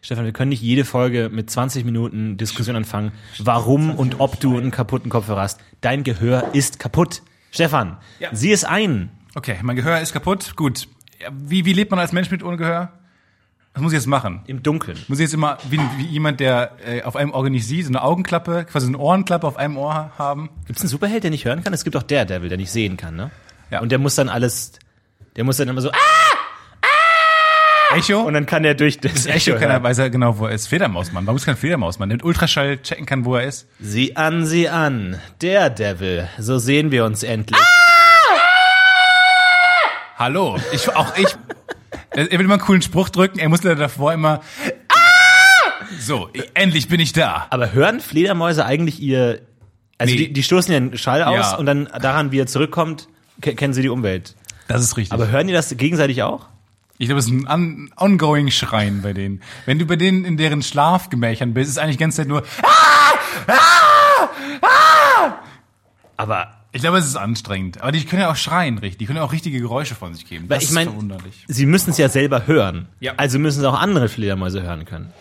Stefan, wir können nicht jede Folge mit 20 Minuten Diskussion anfangen, warum und ob du einen kaputten Kopfhörer hast. Dein Gehör ist kaputt. Stefan, Ja. sieh es ein. Okay, mein Gehör ist kaputt. Gut. Wie, wie lebt man als Mensch mit ohne Gehör? Was muss ich jetzt machen? Im Dunkeln. Muss ich jetzt immer wie, wie jemand, der äh, auf einem Ohr nicht sieht, so eine Augenklappe, quasi eine Ohrenklappe auf einem Ohr haben? Gibt es einen Superheld, der nicht hören kann? Es gibt auch Daredevil, der nicht sehen kann, ne? Ja. Und der muss dann alles, der muss dann immer so, ah! Echo? Und dann kann er durch das Echo Echo kann er, hören. weiß er genau, wo er ist. Fledermausmann. Warum ist kein Fledermausmann? Der mit Ultraschall checken kann, wo er ist. Sieh an, sieh an. Daredevil. So sehen wir uns endlich. Hallo. Ich, auch ich. Er will immer einen coolen Spruch drücken. Er muss leider davor immer. Ah! So, endlich bin ich da. Aber hören Fledermäuse eigentlich ihr, also Nee. die, die stoßen ja einen Schall aus Ja. und dann daran, wie er zurückkommt, ke- kennen sie die Umwelt. Das ist richtig. Aber hören die das gegenseitig auch? Ich glaube, es ist ein on ongoing Schreien bei denen. Wenn du bei denen in deren Schlafgemächern bist, ist eigentlich die ganze Zeit nur. Aber Ich glaube, es ist anstrengend. Aber die können ja auch schreien, richtig. Die können ja auch richtige Geräusche von sich geben. Das ich mein- ist verwunderlich. sie müssen es ja selber hören. Ja. Also müssen es auch andere Fledermäuse hören können.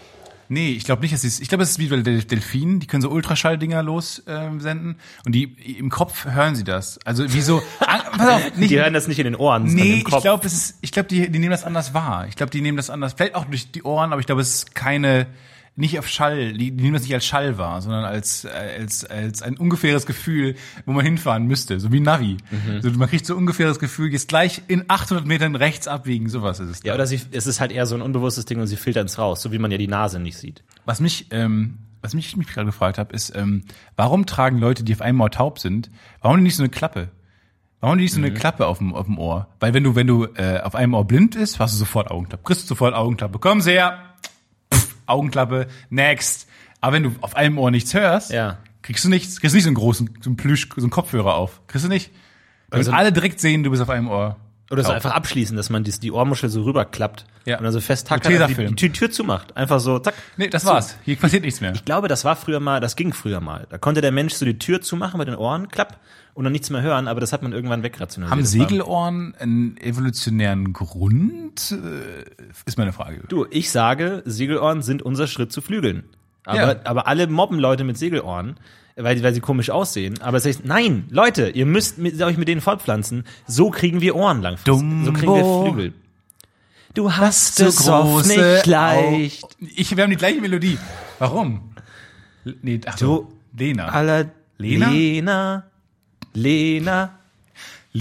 Nee, ich glaube nicht, dass sie Ich glaube, es ist wie bei Del Delfinen. Die können so Ultraschalldinger los ähm, senden und die im Kopf hören sie das. Also wie so. Pass auf, nicht, Die hören das nicht in den Ohren, Nee, ich glaube, es ist, ich glaube, die, die nehmen das anders wahr. Ich glaube, die nehmen das anders, vielleicht auch durch die Ohren, aber ich glaube, es ist keine, nicht auf Schall, die, die nehmen das nicht als Schall wahr, sondern als, äh, als, als ein ungefähres Gefühl, wo man hinfahren müsste, so wie Navi. Mhm. So, man kriegt so ein ungefähres Gefühl, gehst gleich in 800 Metern rechts abbiegen, sowas ist es. ja, oder sie, es ist halt eher so ein unbewusstes Ding und sie filtern es raus, so wie man ja die Nase nicht sieht. Was mich, ähm, was mich, mich gerade gefragt habe, ist, ähm, warum tragen Leute, die auf einem Ohr taub sind, warum nicht so eine Klappe? Warum nicht so eine Klappe auf dem, auf dem Ohr? Weil wenn du, wenn du äh, auf einem Ohr blind ist, hast du sofort Augenklappe. Kriegst du sofort Augenklappe. Komm her! Augenklappe, next. Aber wenn du auf einem Ohr nichts hörst, Ja. kriegst du nichts, kriegst du nicht so einen großen, so einen Plüsch, so einen Kopfhörer auf. Kriegst du nicht? Damit Also- alle direkt sehen, du bist auf einem Ohr. Oder so einfach abschließen, dass man die, die Ohrmuschel so rüberklappt Ja. und dann so fest tackert und die, die Tür zumacht. Einfach so, zack. Nee, das war's. Hier passiert nichts mehr. Ich glaube, das war früher mal, das ging früher mal. Da konnte der Mensch so die Tür zumachen mit den Ohren, klapp, und dann nichts mehr hören, aber das hat man irgendwann wegrationalisiert. Haben Segelohren einen evolutionären Grund? Äh, Ist meine Frage. Du, ich sage, Segelohren sind unser Schritt zu Flügeln. Aber, Ja. aber alle mobben Leute mit Segelohren, weil, weil sie komisch aussehen. Aber es heißt, nein, Leute, ihr müsst mit, euch mit denen fortpflanzen. So kriegen wir Ohren langfristig. So kriegen wir Dumbo. Flügel. Du hast es oft nicht leicht. Au- Ich, wir haben die gleiche Melodie. Warum? Nee, ach Du- so, Lena. Aller Lena? Lena, Lena,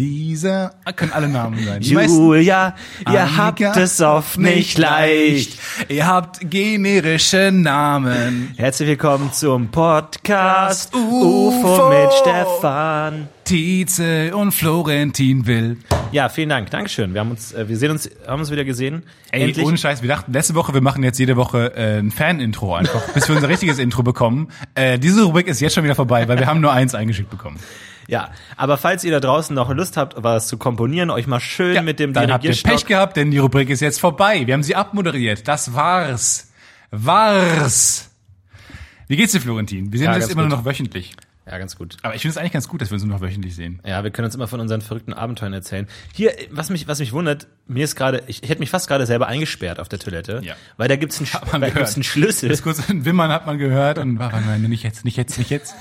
Lisa. Ah, Können alle Namen sein. Die meisten- Julia, ihr habt Annika, es oft nicht leicht. Ihr habt generische Namen. Herzlich willkommen zum Podcast UFO. UFO mit Stefan. Tietze und Florentin Will. Ja, vielen Dank. Dankeschön. Wir haben uns, äh, wir sehen uns, haben uns wieder gesehen. Ey, Endlich. ohne Scheiß, wir dachten letzte Woche, wir machen jetzt jede Woche äh, ein Fan-Intro einfach, bis wir unser richtiges Intro bekommen. Äh, diese Rubrik ist jetzt schon wieder vorbei, weil wir haben nur eins eingeschickt bekommen. Ja, aber falls ihr da draußen noch Lust habt, was zu komponieren, euch mal schön mit dem dann habt ihr. Pech gehabt, denn die Rubrik ist jetzt vorbei. Wir haben sie abmoderiert. Das war's. War's. Wie geht's dir, Florentin? Wir sehen Ja, uns immer nur noch wöchentlich. Ja, ganz gut. Aber ich finde es eigentlich ganz gut, dass wir uns nur noch wöchentlich sehen. Ja, wir können uns immer von unseren verrückten Abenteuern erzählen. Hier, was mich, was mich wundert, mir ist gerade, ich, ich hätte mich fast gerade selber eingesperrt auf der Toilette, Ja. weil da gibt's einen, da gehört. gibt's einen Schlüssel, Das kurz ein Wimmern hat man gehört und war, warte mal, nicht jetzt, nicht jetzt, nicht jetzt.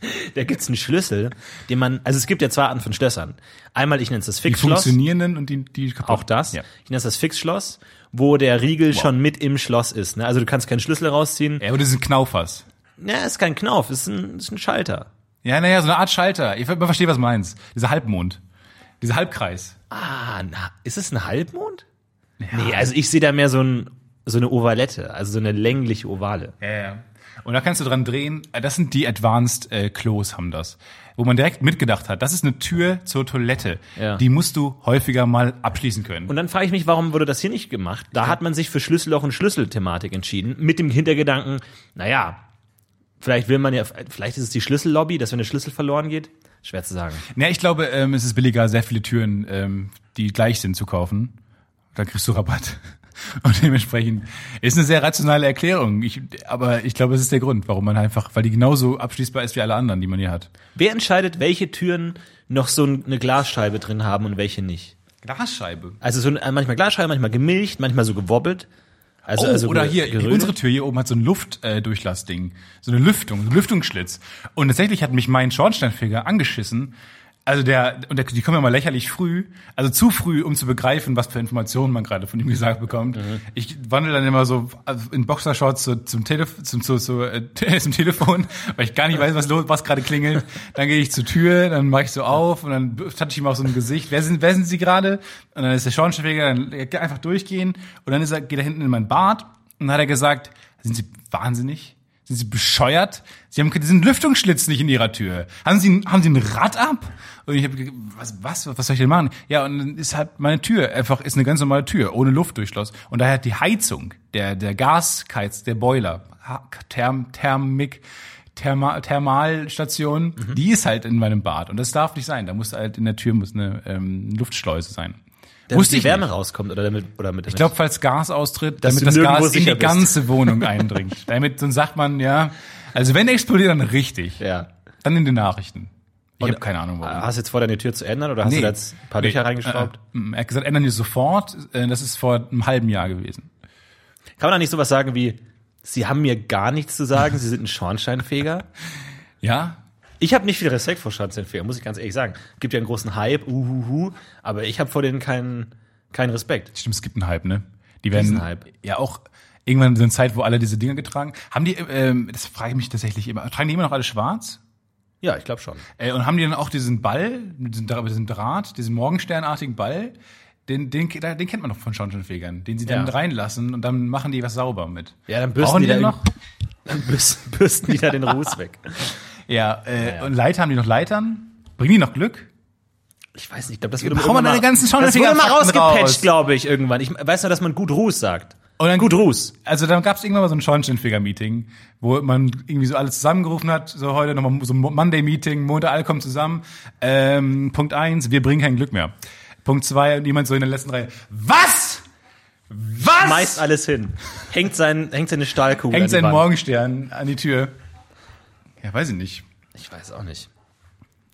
da gibt's einen Schlüssel, den man, also es gibt ja zwei Arten von Schlössern. Einmal, ich nenne es das Die Fixschloss. funktionierenden und die, die kaputt. Auch das. Ja. Ich nenne es das Fixschloss, wo der Riegel schon mit im Schloss ist. Ne? Also du kannst keinen Schlüssel rausziehen. Ja, oder diesen Knaufers. Ja, ist kein Knauf, ist ein, ist ein Schalter. Ja, naja, so eine Art Schalter. Ich man versteht, was du meinst. Dieser Halbmond. Dieser Halbkreis. Ah, na, ist es ein Halbmond? Nee, also ich sehe da mehr so, ein, so eine Ovalette, also so eine längliche Ovale. Ja, ja. Und da kannst du dran drehen. Äh, Das sind die Advanced äh, Klos, haben das. Wo man direkt mitgedacht hat, das ist eine Tür zur Toilette. Ja. Die musst du häufiger mal abschließen können. Und dann frage ich mich, warum wurde das hier nicht gemacht? Da hat man sich für Schlüsselloch und Schlüsselthematik entschieden, mit dem Hintergedanken, naja, vielleicht will man ja, vielleicht ist es die Schlüssellobby, dass wenn der Schlüssel verloren geht. Schwer zu sagen. Ja, ich glaube, ähm, es ist billiger, sehr viele Türen, ähm, die gleich sind, zu kaufen. Da kriegst du Rabatt. Und dementsprechend ist eine sehr rationale Erklärung. Ich, aber ich glaube, es ist der Grund, warum man einfach, weil die genauso abschließbar ist wie alle anderen, die man hier hat. Wer entscheidet, welche Türen noch so eine Glasscheibe drin haben und welche nicht? Glasscheibe. Also so ein- manchmal Glasscheibe, manchmal gemilcht, manchmal so gewobbelt. Also, oh, also oder hier, gerödelt? unsere Tür hier oben hat so ein Luftdurchlassding, äh, so eine Lüftung, so ein Lüftungsschlitz. Und tatsächlich hat mich mein Schornsteinfeger angeschissen. Also der, und der, die kommen ja mal lächerlich früh, also zu früh, um zu begreifen, was für Informationen man gerade von ihm gesagt bekommt. Mhm. Ich wandle dann immer so also in Boxershorts zu, zum, Telef zum, zu, zu, äh, zum Telefon, weil ich gar nicht weiß, was los, was gerade klingelt. Dann gehe ich zur Tür, dann mache ich so auf und dann touche ich ihm auch so ein Gesicht. Wer sind, wer sind Sie gerade? Und dann ist der Schornsteinfeger, dann einfach durchgehen und dann ist er, geht er hinten in mein Bad und dann hat er gesagt, sind Sie wahnsinnig? Sind Sie bescheuert? Sie haben diesen Lüftungsschlitz nicht in Ihrer Tür. Haben Sie, haben Sie ein Rad ab? Und ich habe was, was, was soll ich denn machen? Ja, und dann ist halt meine Tür einfach ist eine ganz normale Tür ohne Luftdurchschluss. Und daher hat die Heizung, der der Gaskeiz, der Boiler, Therm, Thermik, Therma, Thermalstation, die ist halt in meinem Bad und das darf nicht sein. Da muss halt in der Tür muss eine ähm, Luftschleuse sein. Damit Wusste die Wärme nicht. rauskommt oder damit oder mit Ich glaube, falls Gas austritt, Dass damit das Gas in die bist. ganze Wohnung eindringt. damit, dann sagt man, ja, also wenn explodiert, dann richtig. ja. Dann in den Nachrichten. Ich habe keine Ahnung, warum. Hast du jetzt vor, deine Tür zu ändern oder hast du da jetzt ein paar Löcher reingeschraubt? Äh, äh, er hat gesagt, ändern wir sofort. Äh, Das ist vor einem halben Jahr gewesen. Kann man da nicht sowas sagen wie, Sie haben mir gar nichts zu sagen, Sie sind ein Schornsteinfeger? Ja? Ich habe nicht viel Respekt vor Schornsteinfeger, muss ich ganz ehrlich sagen. Gibt ja einen großen Hype, uhuhu, aber ich habe vor denen keinen keinen Respekt. Stimmt, es gibt einen Hype, ne? Die werden Riesenhype. ja auch irgendwann so eine Zeit, wo alle diese Dinger getragen haben. Die, ähm, das frage ich mich tatsächlich immer. Tragen die immer noch alle schwarz? Ja, ich glaube schon. Äh, und haben die dann auch diesen Ball, mit diesem Draht, diesen Morgensternartigen Ball? Den, den, den kennt man noch von Schornsteinfegern, den sie dann Ja. reinlassen und dann machen die was sauber mit. Ja, dann bürsten Brauchen die, die da noch? Dann bürsten, bürsten die da den Ruß weg. Ja, äh, Ja, und Leiter haben die noch Leitern? Bringen die noch Glück? Ich weiß nicht, ich glaube, das wurde mal irgendwann deine ganzen Das wurde mal rausgepatcht, raus. glaube ich, irgendwann. Ich weiß nur, dass man gut Ruß sagt. Und dann, Gut Ruß. Also dann gab es irgendwann mal so ein Schornsteinfeger-Meeting, wo man irgendwie so alles zusammengerufen hat, so heute nochmal so ein Monday-Meeting, Montag, alle kommen zusammen. Ähm, Punkt eins, wir bringen kein Glück mehr. Punkt zwei, und jemand so in der letzten Reihe, was? Was? Schmeißt alles hin. Hängt, sein, hängt seine Stahlkugel Hängt an die sein Wand. Morgenstern an die Tür. Ja, weiß ich nicht. Ich weiß auch nicht.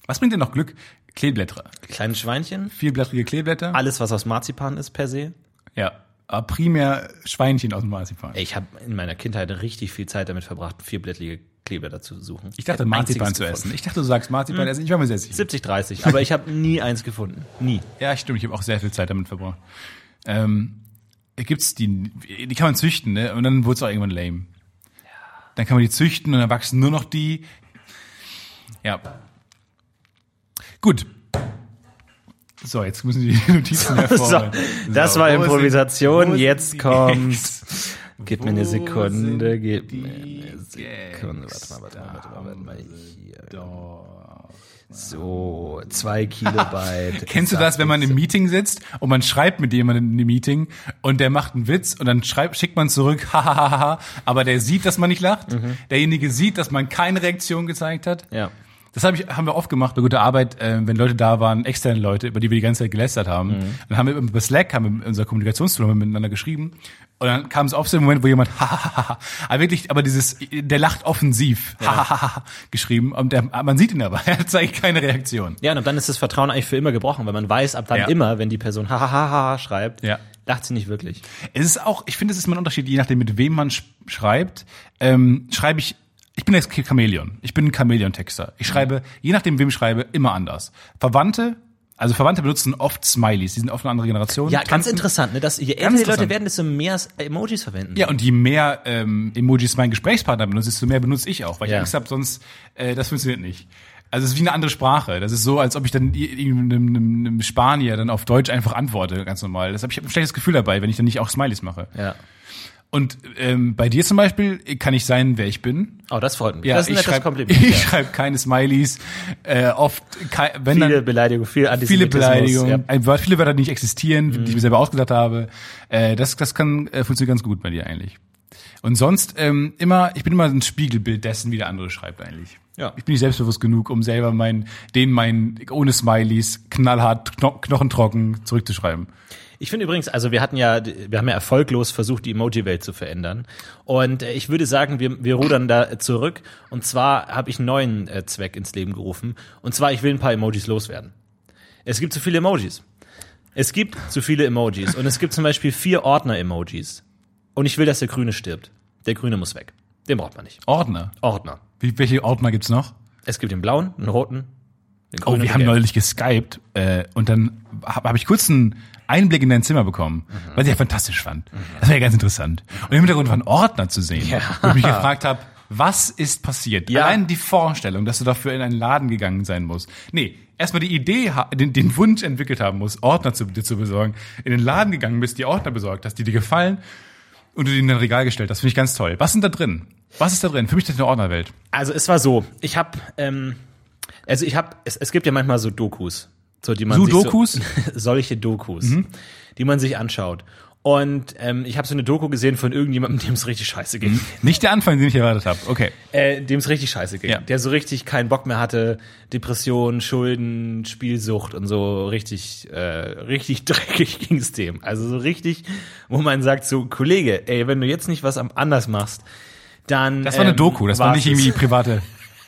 Was bringt denn noch Glück? Kleeblätter. Kleine Schweinchen, Vielblättrige Kleeblätter. alles, was aus Marzipan ist per se. Ja. Aber primär Schweinchen aus dem Marzipan. Ey, Ich habe in meiner Kindheit richtig viel Zeit damit verbracht, vierblättrige Kleeblätter zu suchen. Ich dachte, Marzipan einziges zu gefunden. essen. Ich dachte, du sagst Marzipan essen. Ich war mir sehr sicher. 70, 30, aber ich habe nie eins gefunden. Nie. Ja, stimmt. Ich habe auch sehr viel Zeit damit verbracht. Ähm, gibt's die, die kann man züchten, ne? Und dann wurde es auch irgendwann lame. Dann kann man die züchten und dann wachsen nur noch die. Ja. Gut. So, jetzt müssen die Notizen So, hervorholen. das So, war Improvisation. Jetzt die kommt. Gags? Gib mir eine Sekunde, gib mir eine Sekunde. Warte mal, warte mal, warte mal, warte mal. Hier. Doch. So, zwei Kilobyte. Kennst du das, wenn man im Meeting sitzt und man schreibt mit jemandem in dem Meeting und der macht einen Witz und dann schreibt, schickt man zurück, hahaha, aber der sieht, dass man nicht lacht. Derjenige sieht, dass man keine Reaktion gezeigt hat. Ja. Das hab ich, haben wir oft gemacht bei guter Arbeit, äh, wenn Leute da waren, externe Leute, über die wir die ganze Zeit gelästert haben. Dann haben wir über Slack, haben wir unser Kommunikationstool miteinander geschrieben. Und dann kam es oft so ein Moment, wo jemand hahaha, aber wirklich, aber dieses, der lacht offensiv, hahaha, geschrieben. Und der, man sieht ihn aber, er zeigt keine Reaktion. Ja, und dann ist das Vertrauen eigentlich für immer gebrochen, weil man weiß, ab dann Ja. immer, wenn die Person hahaha schreibt, Ja. lacht sie nicht wirklich. Es ist auch, ich finde, es ist immer ein Unterschied, je nachdem, mit wem man sch schreibt. Ähm, schreibe ich, ich bin jetzt Chamäleon. Ich bin ein Chamäleon-Texter. Ich schreibe, je nachdem, wem ich schreibe, immer anders. Verwandte, also Verwandte benutzen oft Smileys. Die sind oft eine andere Generation. Ja, ganz interessant, ne? Dass je älter die Leute werden, desto mehr Emojis verwenden. Ja, und je mehr ähm, Emojis mein Gesprächspartner benutzt, desto mehr benutze ich auch, weil Ja. ich Angst habe, sonst, äh, das funktioniert nicht. Also es ist wie eine andere Sprache. Das ist so, als ob ich dann einem, einem Spanier dann auf Deutsch einfach antworte, ganz normal. Das habe ich hab ein schlechtes Gefühl dabei, wenn ich dann nicht auch Smileys mache. ja. Und ähm, bei dir zum Beispiel kann ich sein, wer ich bin. Oh, das freut mich. Ja, das ist ein ich nettes schreibe Kompliment. ich ja. schreib keine Smileys. Äh, oft, kei- wenn Viele dann Beleidigungen, viel viele Antisemitismus. Beleidigungen, Ja. Mhm. viele Wörter, die nicht existieren, die ich mir selber ausgedacht habe. Äh, das, das kann äh, funktioniert ganz gut bei dir eigentlich. Und sonst ähm, immer, ich bin immer ein Spiegelbild dessen, wie der andere schreibt eigentlich. Ja. Ich bin nicht selbstbewusst genug, um selber mein, den mein ohne Smileys knallhart, kno knochentrocken zurückzuschreiben. Ich finde übrigens, also wir hatten ja, wir haben ja erfolglos versucht, die Emoji-Welt zu verändern. Und äh, ich würde sagen, wir, wir rudern da zurück. Und zwar habe ich einen neuen äh, Zweck ins Leben gerufen. Und zwar, ich will ein paar Emojis loswerden. Es gibt zu viele Emojis. Es gibt zu viele Emojis. Und es gibt zum Beispiel vier Ordner-Emojis. Und ich will, dass der Grüne stirbt. Der Grüne muss weg. Den braucht man nicht. Ordner. Ordner. Wie, welche Ordner gibt's noch? Es gibt den blauen, den roten, den Oh, grünen wir und haben neulich geskypt äh, und dann habe hab ich kurz einen Einblick in dein Zimmer bekommen, was ich ja fantastisch fand. Das war ja ganz interessant. Und im Hintergrund waren Ordner zu sehen, wo ich mich gefragt habe, was ist passiert? Ja. Allein die Vorstellung, dass du dafür in einen Laden gegangen sein musst. Nee, erstmal die Idee, den, den Wunsch entwickelt haben musst, Ordner zu, dir zu besorgen, in den Laden gegangen bist, die Ordner besorgt hast, die dir gefallen und du die in dein Regal gestellt hast. Finde ich ganz toll. Was sind da drin? Was ist da drin? Für mich ist das eine Ordnerwelt. Also es war so, ich habe, ähm, also ich habe, es, es gibt ja manchmal so Dokus, so die man Sudokus? sich so, solche Dokus, die man sich anschaut. Und ähm, ich habe so eine Doku gesehen von irgendjemandem, dem es richtig scheiße ging. Nicht der Anfang, den ich erwartet habe. Okay. Äh, dem es richtig scheiße ging. Ja. Der so richtig keinen Bock mehr hatte, Depression, Schulden, Spielsucht und so richtig, äh, richtig dreckig ging's dem. Also so richtig, wo man sagt so, Kollege, ey, wenn du jetzt nicht was anders machst, dann Das war eine ähm, Doku, das war nicht irgendwie private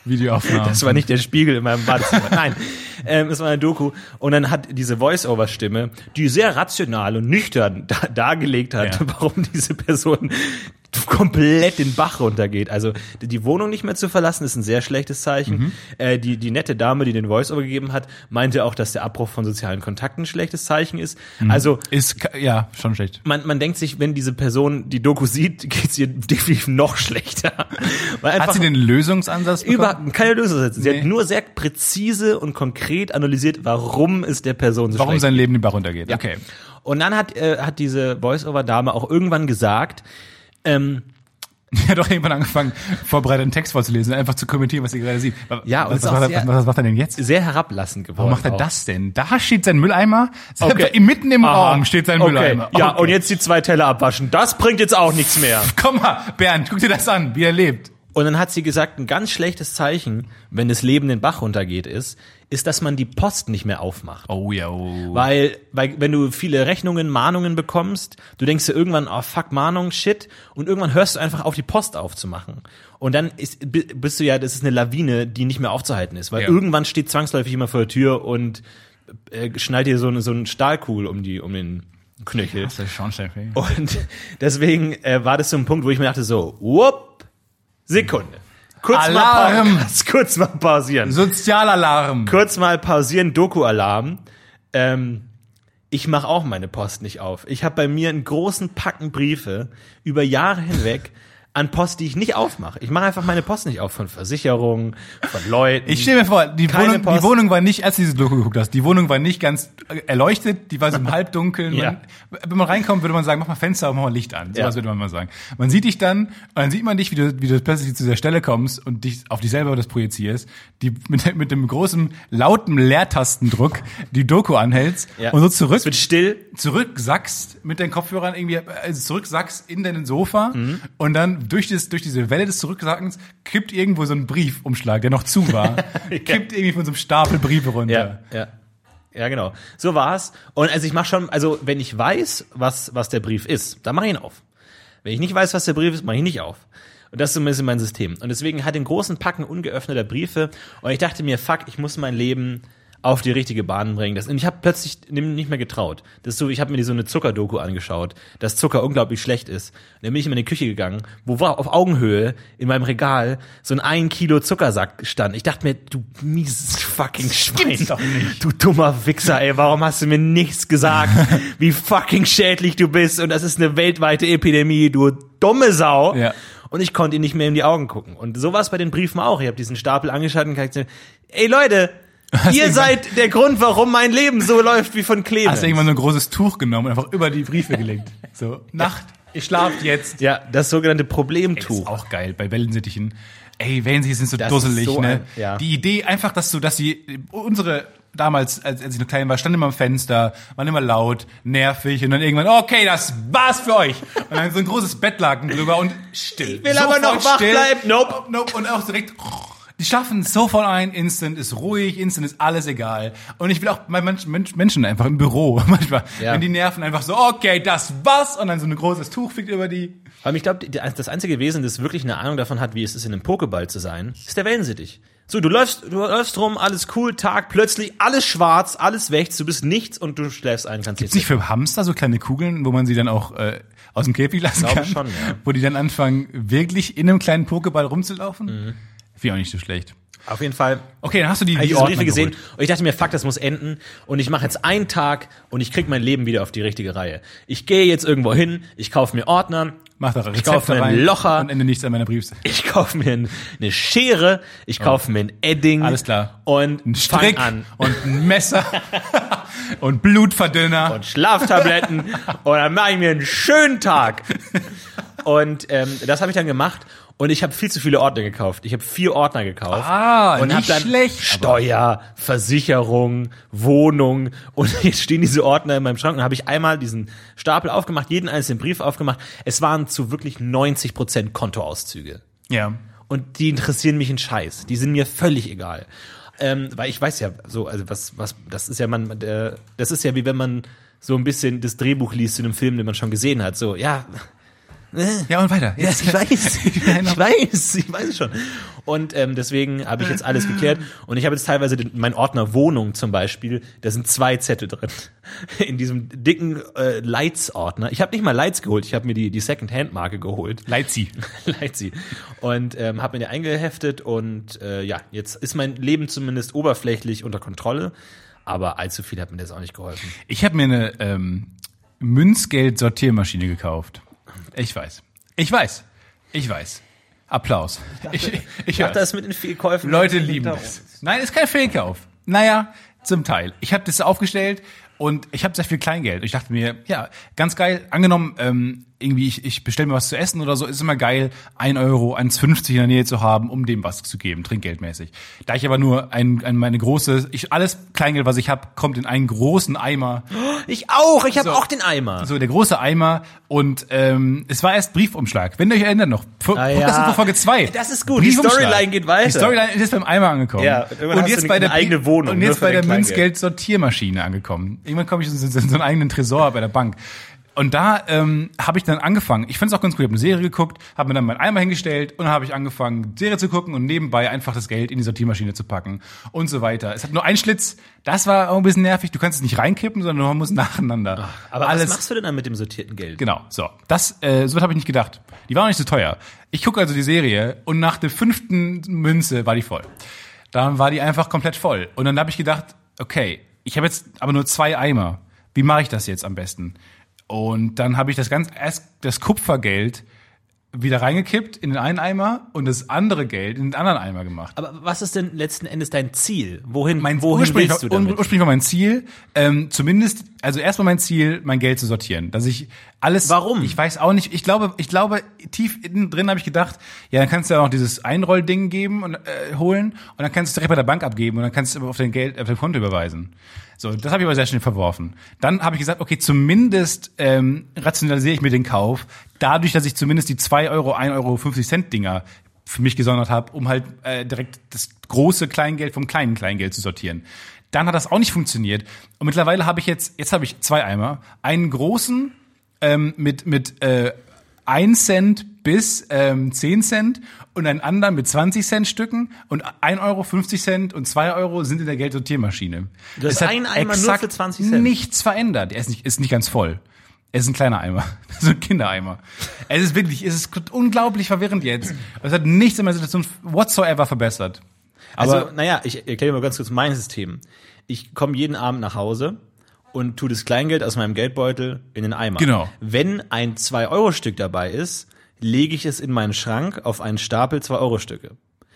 Videoaufnahmen. Das war nicht der Spiegel in meinem Badezimmer. Nein, ähm, es war eine Doku. Und dann hat diese Voice-Over-Stimme, die sehr rational und nüchtern da, dargelegt hat, Ja. warum diese Person komplett den Bach runtergeht. Also die Wohnung nicht mehr zu verlassen, ist ein sehr schlechtes Zeichen. Mhm. Äh, die, die nette Dame, die den Voice-Over gegeben hat, meinte auch, dass der Abbruch von sozialen Kontakten ein schlechtes Zeichen ist. Mhm. Also Ist, ja, schon schlecht. man, man denkt sich, wenn diese Person die Doku sieht, geht's ihr definitiv noch schlechter. Weil Hat einfach- sie den Lösungsansatz bekommen? über keine Lösung setzen. Sie Nee. hat nur sehr präzise und konkret analysiert, warum es der Person so Warum schlecht sein Leben den Bach runtergeht. Ja. Okay. Und dann hat, äh, hat diese Voice-Over-Dame auch irgendwann gesagt, ähm, Er hat doch irgendwann angefangen, vorbereitet einen Text vorzulesen, einfach zu kommentieren, was sie gerade sieht. Ja, und was, ist was, was, sehr- was, macht er denn jetzt? sehr herablassend geworden. Warum macht er auch. das denn? Da steht sein Mülleimer. Okay. Mitten im Aha. Raum steht sein okay. Mülleimer. Ja, Okay. und jetzt die zwei Teller abwaschen. Das bringt jetzt auch nichts mehr. Komm mal, Bernd, guck dir das an, wie er lebt. Und dann hat sie gesagt, ein ganz schlechtes Zeichen, wenn das Leben den Bach runtergeht, ist, ist, dass man die Post nicht mehr aufmacht. Oh ja, oh. Weil, weil, wenn du viele Rechnungen, Mahnungen bekommst, du denkst dir irgendwann, oh fuck, Mahnung, shit, und irgendwann hörst du einfach auf, die Post aufzumachen. Und dann ist, bi- bist du ja, das ist eine Lawine, die nicht mehr aufzuhalten ist, weil Ja. irgendwann steht zwangsläufig jemand vor der Tür und äh, schnallt dir so, eine- so einen Stahlkugel um die, um den Knöchel. Das ist Schornsteinfeger. Und deswegen äh, war das so ein Punkt, wo ich mir dachte so, whoop, Sekunde. Kurz Alarm. mal, kurz mal pausieren Sozialalarm. kurz mal pausieren, Doku-Alarm. Ähm, ich mache auch meine Post nicht auf. Ich habe bei mir einen großen Packen Briefe über Jahre hinweg an Post, die ich nicht aufmache. Ich mache einfach meine Post nicht auf von Versicherungen, von Leuten. Ich stelle mir vor, die Wohnung, die. Wohnung war nicht, als du diese Doku geguckt hast, die Wohnung war nicht ganz äh, erleuchtet, die war so im Halbdunkeln. Ja. Man, wenn man reinkommt, würde man sagen, mach mal Fenster auf, mach mal Licht an. So Ja. was würde man mal sagen. Man sieht dich dann, und dann sieht man dich, wie du, wie du plötzlich zu der Stelle kommst und dich auf dich selber das projizierst, die mit, mit dem großen, lauten Leertastendruck die Doku anhältst Ja. und so zurück es wird still. zurücksackst mit deinen Kopfhörern irgendwie, also zurücksackst in deinen Sofa Mhm. und dann durch, das, durch diese Welle des Zurücksackens kippt irgendwo so ein Briefumschlag, der noch zu war, kippt irgendwie von so einem Stapel Briefe runter. Ja, ja. Ja, genau. So war's. Und also ich mache schon, also wenn ich weiß, was, was der Brief ist, dann mache ich ihn auf. Wenn ich nicht weiß, was der Brief ist, mache ich ihn nicht auf. Und das ist so ein bisschen mein System. Und deswegen hat den großen Packen ungeöffneter Briefe. Und ich dachte mir, fuck, ich muss mein Leben auf die richtige Bahn bringen. Das, und ich habe plötzlich nicht mehr getraut. Das ist so, ich habe mir so eine Zuckerdoku angeschaut, dass Zucker unglaublich schlecht ist. Und dann bin ich in meine Küche gegangen, wo war auf Augenhöhe in meinem Regal so ein ein Kilo Zuckersack stand. Ich dachte mir, du mieses fucking Schwein. Du dummer Wichser, ey, warum hast du mir nichts gesagt, wie fucking schädlich du bist und das ist eine weltweite Epidemie, du dumme Sau. Ja. Und ich konnte ihm nicht mehr in die Augen gucken. Und so war es bei den Briefen auch. Ich habe diesen Stapel angeschaltet und gesagt, ey Leute, ihr irgendwann- seid der Grund, warum mein Leben so läuft wie von Clemens. Hast du irgendwann so ein großes Tuch genommen und einfach über die Briefe gelegt. So, Nacht, ihr schlaft jetzt. ja, das sogenannte Ey, das ist Problemtuch. auch geil bei Wellensittichen. Ey, Wellensittiche sind so Das dusselig, so ne? ein- ja. Die Idee einfach, dass du, dass sie, unsere, damals, als, als ich noch klein war, standen immer am Fenster, waren immer laut, nervig und dann irgendwann, okay, das war's für euch. Und dann so ein großes Bettlaken drüber und still. Ich will aber noch wach bleiben. Nope. Nope, nope. Und auch direkt, die schlafen sofort ein, instant ist ruhig, instant ist alles egal. Und ich will auch bei manchen Mensch- Menschen einfach im Büro, manchmal, Ja. wenn die nerven, einfach so, okay, das war's. Und dann so ein großes Tuch fliegt über die. Aber ich glaube, das einzige Wesen, das wirklich eine Ahnung davon hat, wie es ist, in einem Pokéball zu sein, ist der Wellensittich. So, du läufst, du läufst rum, alles cool, Tag, plötzlich alles schwarz, alles wächst, du bist nichts und du schläfst ein, kannst Gibt's nicht für Hamster so kleine Kugeln, wo man sie dann auch äh, aus dem Käfig lassen Glaube kann, schon, ja. wo die dann anfangen, wirklich in einem kleinen Pokéball rumzulaufen. Mhm. Finde ich auch nicht so schlecht. Auf jeden Fall Okay, dann hast du die, die Briefe gesehen geholt. und ich dachte mir, fuck, das muss enden und ich mache jetzt einen Tag und ich krieg mein Leben wieder auf die richtige Reihe. Ich gehe jetzt irgendwo hin, ich kaufe mir Ordner, Mach da ich kaufe mir einen Locher, und ende nichts an meiner Briefseite. ich kaufe mir ein- eine Schere, ich kaufe mir ein Edding. Alles klar. Und Ein Strick an. und ein Messer und Blutverdünner. und Schlaftabletten und dann mache ich mir einen schönen Tag. Und ähm, das habe ich dann gemacht und ich habe viel zu viele Ordner gekauft. Ich habe vier Ordner gekauft Ah, und nicht hab dann schlecht, Steuer, Versicherung, Wohnung und jetzt stehen diese Ordner in meinem Schrank und habe ich einmal diesen Stapel aufgemacht, jeden einzelnen Brief aufgemacht. Es waren zu wirklich 90 Prozent Kontoauszüge. ja. Und die interessieren mich in Scheiß. Die sind mir völlig egal. Ähm, weil ich weiß ja so, also was, was, das ist ja man, der, das ist ja wie wenn man so ein bisschen das Drehbuch liest zu einem Film, den man schon gesehen hat. So, ja, Ja, und weiter. ja, Jetzt. ich weiß, ich weiß, ich weiß schon. Und ähm, ähm, habe ich jetzt alles geklärt. Und ich habe jetzt teilweise den, mein Ordner Wohnung zum Beispiel, da sind zwei Zettel drin. In diesem dicken äh, Lights-Ordner. Ich habe nicht mal Lights geholt, ich habe mir die, die Second-Hand-Marke geholt. Leitzi. Leipzig. Und ähm, habe mir die eingeheftet und äh, ja, jetzt ist mein Leben zumindest oberflächlich unter Kontrolle, aber allzu viel hat mir das auch nicht geholfen. Ich habe mir eine ähm, Münzgeld-Sortiermaschine gekauft. Ich weiß. Ich weiß. Ich weiß. Applaus. Ich, ich, Ich habe hör's. das mit den Fehlkäufen. Leute lieben das. Nein, ist kein Fehlkauf. Naja, zum Teil. Ich habe das aufgestellt und ich habe sehr viel Kleingeld. Ich dachte mir, ja, ganz geil. Angenommen, ähm, irgendwie ich, ich bestelle mir was zu essen oder so, ist immer geil, ein Euro, 1,50 in der Nähe zu haben, um dem was zu geben, trinkgeldmäßig. Da ich aber nur ein, ein meine große, ich alles Kleingeld, was ich habe, kommt in einen großen Eimer. Ich auch, ich habe So. auch den Eimer. So, der große Eimer und ähm, es war erst Briefumschlag. Wenn ihr euch erinnert noch, Vor- Ah, ja. vor Folge 2. Das ist gut, die Storyline geht weiter. Die Storyline ist beim Eimer angekommen. Ja, und jetzt bei der eigene Wohnung, Und jetzt bei der. Münzgeld-Sortiermaschine angekommen. Irgendwann komme ich in so so einen eigenen Tresor bei der Bank. Und da ähm, habe ich dann angefangen. Ich fand es auch ganz cool. Ich habe eine Serie geguckt, habe mir dann meinen Eimer hingestellt und dann habe ich angefangen, Serie zu gucken und nebenbei einfach das Geld in die Sortiermaschine zu packen und so weiter. Es hat nur einen Schlitz. Das war auch ein bisschen nervig. Du kannst es nicht reinkippen, sondern man muss nacheinander. Aber Alles was machst du denn dann mit dem sortierten Geld? Genau, so. Das, äh, so habe ich nicht gedacht. Die war auch nicht so teuer. Ich gucke also die Serie und nach der fünften Münze war die voll. Dann war die einfach komplett voll. Und dann habe ich gedacht, okay, ich habe jetzt aber nur zwei Eimer. Wie mache ich das jetzt am besten? Und dann habe ich das ganz das Kupfergeld wieder reingekippt in den einen Eimer und das andere Geld in den anderen Eimer gemacht. Aber was ist denn letzten Endes dein Ziel? Wohin, Mein wohin ursprünglich, willst du damit? ursprünglich war mein Ziel, ähm, zumindest, also erstmal mein Ziel, mein Geld zu sortieren, dass ich alles. Warum? Ich weiß auch nicht. Ich glaube, ich glaube, tief innen drin habe ich gedacht, ja, dann kannst du ja auch dieses Einrollding geben und äh, holen und dann kannst du es direkt bei der Bank abgeben und dann kannst du auf dein Geld, auf dein Konto überweisen. So, das habe ich aber sehr schnell verworfen. Dann habe ich gesagt, okay, zumindest ähm, rationalisiere ich mir den Kauf, dadurch, dass ich zumindest die 2 Euro, 1 Euro 50 Cent Dinger für mich gesondert habe, um halt äh, direkt das große Kleingeld vom kleinen Kleingeld zu sortieren. Dann hat das auch nicht funktioniert. Und mittlerweile habe ich jetzt, jetzt habe ich zwei Eimer. Einen großen ähm, mit, mit äh, 1 Cent bis ähm, 10 Cent und einen anderen mit 20 Cent Stücken und 1 Euro, 50 Cent und 2 Euro sind in der Geldsortiermaschine. Es hat einen Eimer nur für 20 Cent. nichts verändert. Er ist nicht, ist nicht ganz voll. Es ist ein kleiner Eimer. So ein Kindereimer. Es ist wirklich, es ist unglaublich verwirrend jetzt. Es hat nichts in meiner Situation whatsoever verbessert. Aber Also, naja, ich erkläre mal ganz kurz mein System. Ich komme jeden Abend nach Hause und tue das Kleingeld aus meinem Geldbeutel in den Eimer. Genau. Wenn ein 2-Euro-Stück dabei ist, lege ich es in meinen Schrank auf einen Stapel 2-Euro-Stücke.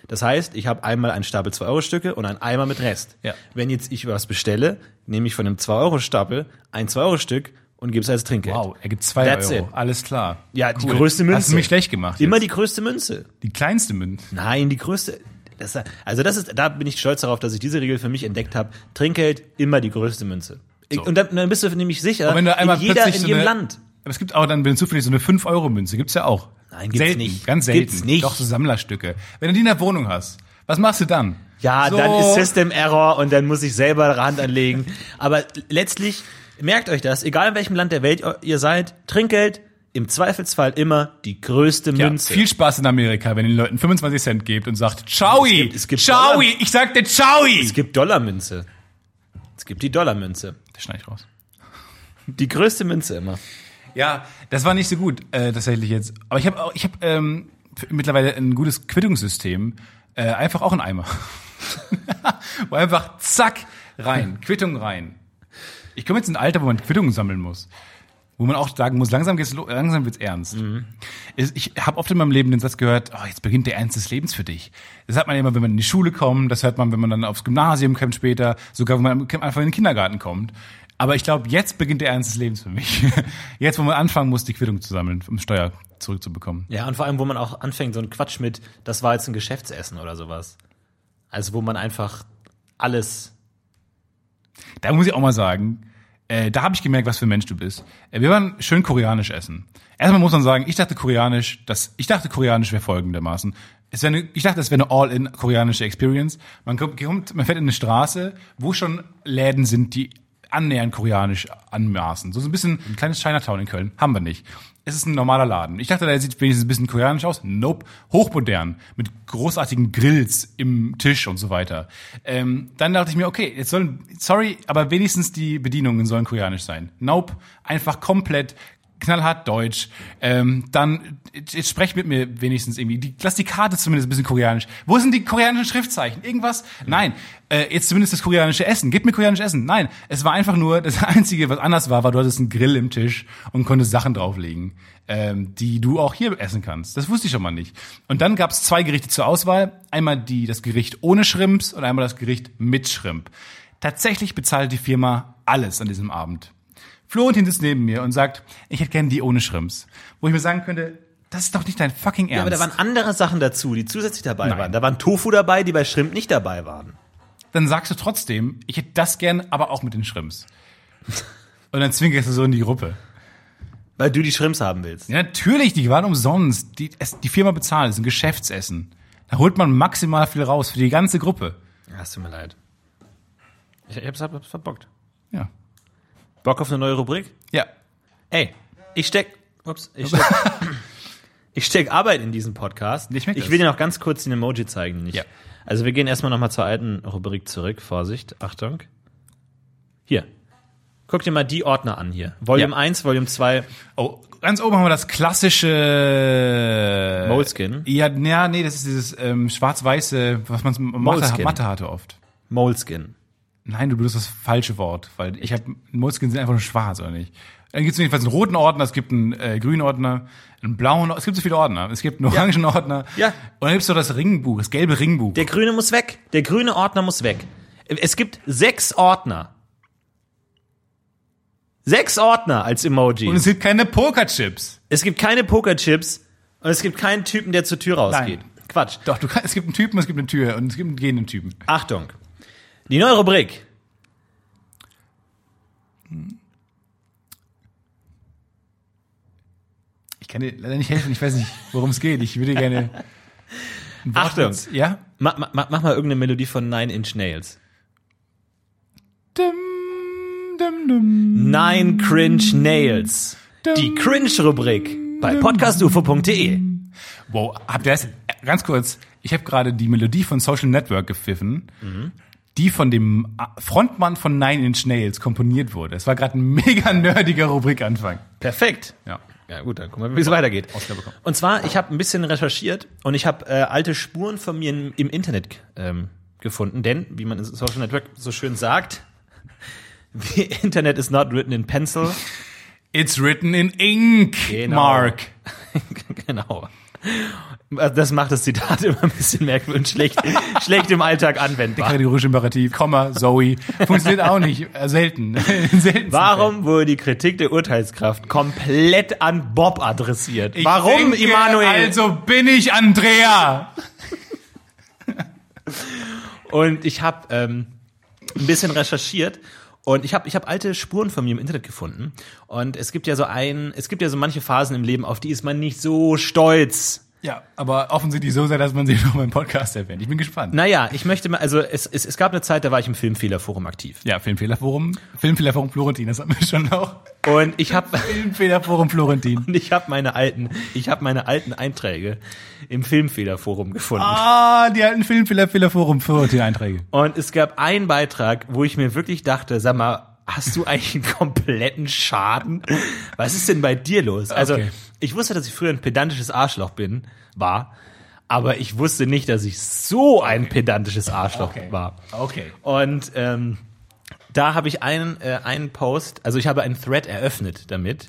Das heißt, ich habe einmal einen Stapel 2-Euro-Stücke und einen Eimer mit Rest. Ja. Wenn jetzt ich was bestelle, nehme ich von dem 2-Euro-Stapel ein 2-Euro-Stück und gebe es als Trinkgeld. wow, er gibt 2 That's Euro. it. Alles klar. Ja, die Cool. größte Münze. Hast du mich schlecht gemacht. Immer jetzt. die größte Münze. die kleinste Münze. Nein, die größte. Das, also das ist, da bin ich stolz darauf, dass ich diese Regel für mich entdeckt habe. Trinkgeld immer die größte Münze. So. Und dann, dann bist du nämlich sicher, Und wenn du einmal in jeder, in so jedem eine, Land. Aber es gibt auch dann, wenn zufällig so eine 5-Euro-Münze, gibt's ja auch. Nein, gibt's selten, nicht. Ganz selten. Gibt's nicht. Doch, so Sammlerstücke. Wenn du die in der Wohnung hast, was machst du dann? Ja, so, dann ist System Error und dann muss ich selber Hand anlegen. Aber letztlich, merkt euch das, egal in welchem Land der Welt ihr seid, Trinkgeld im Zweifelsfall immer die größte ja, Münze. viel Spaß in Amerika, wenn ihr den Leuten 25 Cent gebt und sagt, Ciao, Es gibt- es gibt Ciao, Dollar. ich sagte Ciao. es gibt Dollarmünze. Es gibt die Dollarmünze. Das schneide ich raus. Die größte Münze immer. Ja, das war nicht so gut äh, tatsächlich jetzt. Aber ich habe auch, ich habe ähm, mittlerweile ein gutes Quittungssystem. Äh, einfach auch ein Eimer. Wo einfach zack rein, Quittung rein. Ich komme jetzt in ein Alter, wo man Quittungen sammeln muss. Wo man auch sagen muss, langsam geht's langsam wird's ernst. Es- Ich habe oft in meinem Leben den Satz gehört, oh, jetzt beginnt der Ernst des Lebens für dich. Das hat man immer, wenn man in die Schule kommt, das hört man, wenn man dann aufs Gymnasium kommt später, sogar wenn man einfach in den Kindergarten kommt. Aber ich glaube, jetzt beginnt der Ernst des Lebens für mich. Jetzt, wo man anfangen muss, die Quittung zu sammeln, um Steuer zurückzubekommen. Ja, und vor allem, wo man auch anfängt, so ein Quatsch mit, das war jetzt ein Geschäftsessen oder sowas. Also, wo man einfach alles. Da muss ich auch mal sagen, äh, da habe ich gemerkt, was für ein Mensch du bist. Äh, wir waren schön koreanisch essen. Erstmal muss man sagen, ich dachte koreanisch, das, ich dachte koreanisch wäre folgendermaßen. Es wäre eine, ich dachte, es wäre eine all-in koreanische Experience. Man kommt, man fährt in eine Straße, wo schon Läden sind, die annähernd koreanisch anmaßen. So ein bisschen ein kleines Chinatown in Köln. Haben wir nicht. Es ist ein normaler Laden. Ich dachte, der sieht wenigstens ein bisschen koreanisch aus. Nope. Hochmodern. Mit großartigen Grills im Tisch und so weiter. Ähm, dann dachte ich mir, okay, jetzt sollen, sorry, aber wenigstens die Bedienungen sollen koreanisch sein. Nope. Einfach komplett knallhart Deutsch. Ähm, dann jetzt sprech mit mir wenigstens irgendwie. Die, lass die Karte zumindest ein bisschen koreanisch. Wo sind die koreanischen Schriftzeichen? Irgendwas? Nein. Äh, jetzt zumindest das koreanische Essen. Gib mir koreanisches Essen. Nein. Es war einfach nur, das Einzige, was anders war, war, du hattest einen Grill im Tisch und konntest Sachen drauflegen, ähm, die du auch hier essen kannst. Das wusste ich schon mal nicht. Und dann gab es zwei Gerichte zur Auswahl. Einmal die, das Gericht ohne Shrimps und einmal das Gericht mit Shrimp. Tatsächlich bezahlt die Firma alles an diesem Abend. Florentin sitzt neben mir und sagt, ich hätte gerne die ohne Shrimps. Wo ich mir sagen könnte, das ist doch nicht dein fucking Ernst. Ja, aber da waren andere Sachen dazu, die zusätzlich dabei Nein. waren. Da waren Tofu dabei, die bei Shrimp nicht dabei waren. Dann sagst du trotzdem, ich hätte das gern, aber auch mit den Shrimps. Und dann zwinkerst du so in die Gruppe. Weil du die Shrimps haben willst. Ja, natürlich, die waren umsonst. Die, es, die Firma bezahlt, es ist ein Geschäftsessen. Da holt man maximal viel raus für die ganze Gruppe. Ja, es tut mir leid. Ich, ich hab's, hab's verbockt. Ja. Bock auf eine neue Rubrik? Ja. Ey, ich steck, ups, ich steck, ich steck Arbeit in diesen Podcast. Ich Ich will dir noch ganz kurz den Emoji zeigen, den ich. Ja. Also wir gehen erstmal nochmal zur alten Rubrik zurück. Vorsicht, Achtung. Hier. Guck dir mal die Ordner an hier. Volume Ja. 1, Volume 2. Oh, ganz oben haben wir das klassische Moleskine? Ja, ja, nee, das ist dieses ähm, schwarz-weiße, was man Mathe. Mathe hatte oft. Moleskin. Nein, du benutzt das falsche Wort, weil ich habe Moleskine sind einfach nur schwarz, oder nicht? Dann gibt es jedenfalls einen roten Ordner, es gibt einen äh, grünen Ordner, einen blauen, Ordner, es gibt so viele Ordner. Es gibt einen orangen Ordner. Ja. Und dann gibt's noch das Ringbuch, das gelbe Ringbuch. Der grüne muss weg. Der grüne Ordner muss weg. Es gibt sechs Ordner. Sechs Ordner als Emoji. Und es gibt keine Pokerchips. Es gibt keine Pokerchips und es gibt keinen Typen, der zur Tür rausgeht. Nein. Quatsch. Doch, du kannst, es gibt einen Typen, es gibt eine Tür und es gibt einen gehenden Typen. Achtung. Die neue Rubrik. Ich kann dir leider nicht helfen, ich weiß nicht, worum es geht. Ich würde gerne. Achtung. mit- Ja? Ma, ma, mach mal irgendeine Melodie von Nine Inch Nails. Dum, dum, dum. Nine Cringe Nails. Die Cringe-Rubrik bei podcastufo.de. Wow, habt ihr das? Ganz kurz, ich habe gerade die Melodie von Social Network gepfiffen, die von dem Frontmann von Nine Inch Nails komponiert wurde. Es war gerade ein mega nerdiger Rubrikanfang. Perfekt. Ja. Ja gut, dann gucken wir, wie es weitergeht. Und zwar, ich habe ein bisschen recherchiert und ich habe äh, alte Spuren von mir im, im Internet ähm, gefunden, denn, wie man in Social Network so schön sagt, the Internet is not written in pencil. It's written in ink, Genau. Mark. genau. Das macht das Zitat immer ein bisschen merkwürdig, schlecht, schlecht im Alltag anwendbar. Kategorische Imperativ, Komma, Zoe. Funktioniert auch nicht. Äh, selten. In seltensten Warum wurde die Kritik der Urteilskraft komplett an Bob adressiert? Ich Warum, denke, Immanuel? Also bin ich Andrea. Und ich habe ähm, ein bisschen recherchiert und ich habe ich hab alte Spuren von mir im Internet gefunden. Und es gibt ja so ein, es gibt ja so manche Phasen im Leben, auf die ist man nicht so stolz. Ja, aber offensichtlich so sehr, dass man sie noch beim Podcast erwähnt. Ich bin gespannt. Naja, ich möchte mal, also es, es, es gab eine Zeit, da war ich im Filmfehlerforum aktiv. Ja, Filmfehlerforum. Filmfehlerforum Florentin, das hatten wir schon noch. Und ich habe Filmfehlerforum Florentin. und ich habe meine alten, ich habe meine alten Einträge im Filmfehlerforum gefunden. Ah, die alten Filmfehlerfehlerforum Florentin Einträge. Und es gab einen Beitrag, wo ich mir wirklich dachte, sag mal, hast du eigentlich einen kompletten Schaden? Was ist denn bei dir los? Also, Okay. Ich wusste, dass ich früher ein pedantisches Arschloch bin, war, aber ich wusste nicht, dass ich so ein pedantisches Arschloch Okay. war. Okay. Und ähm, da habe ich einen, äh, einen Post, also ich habe einen Thread eröffnet damit.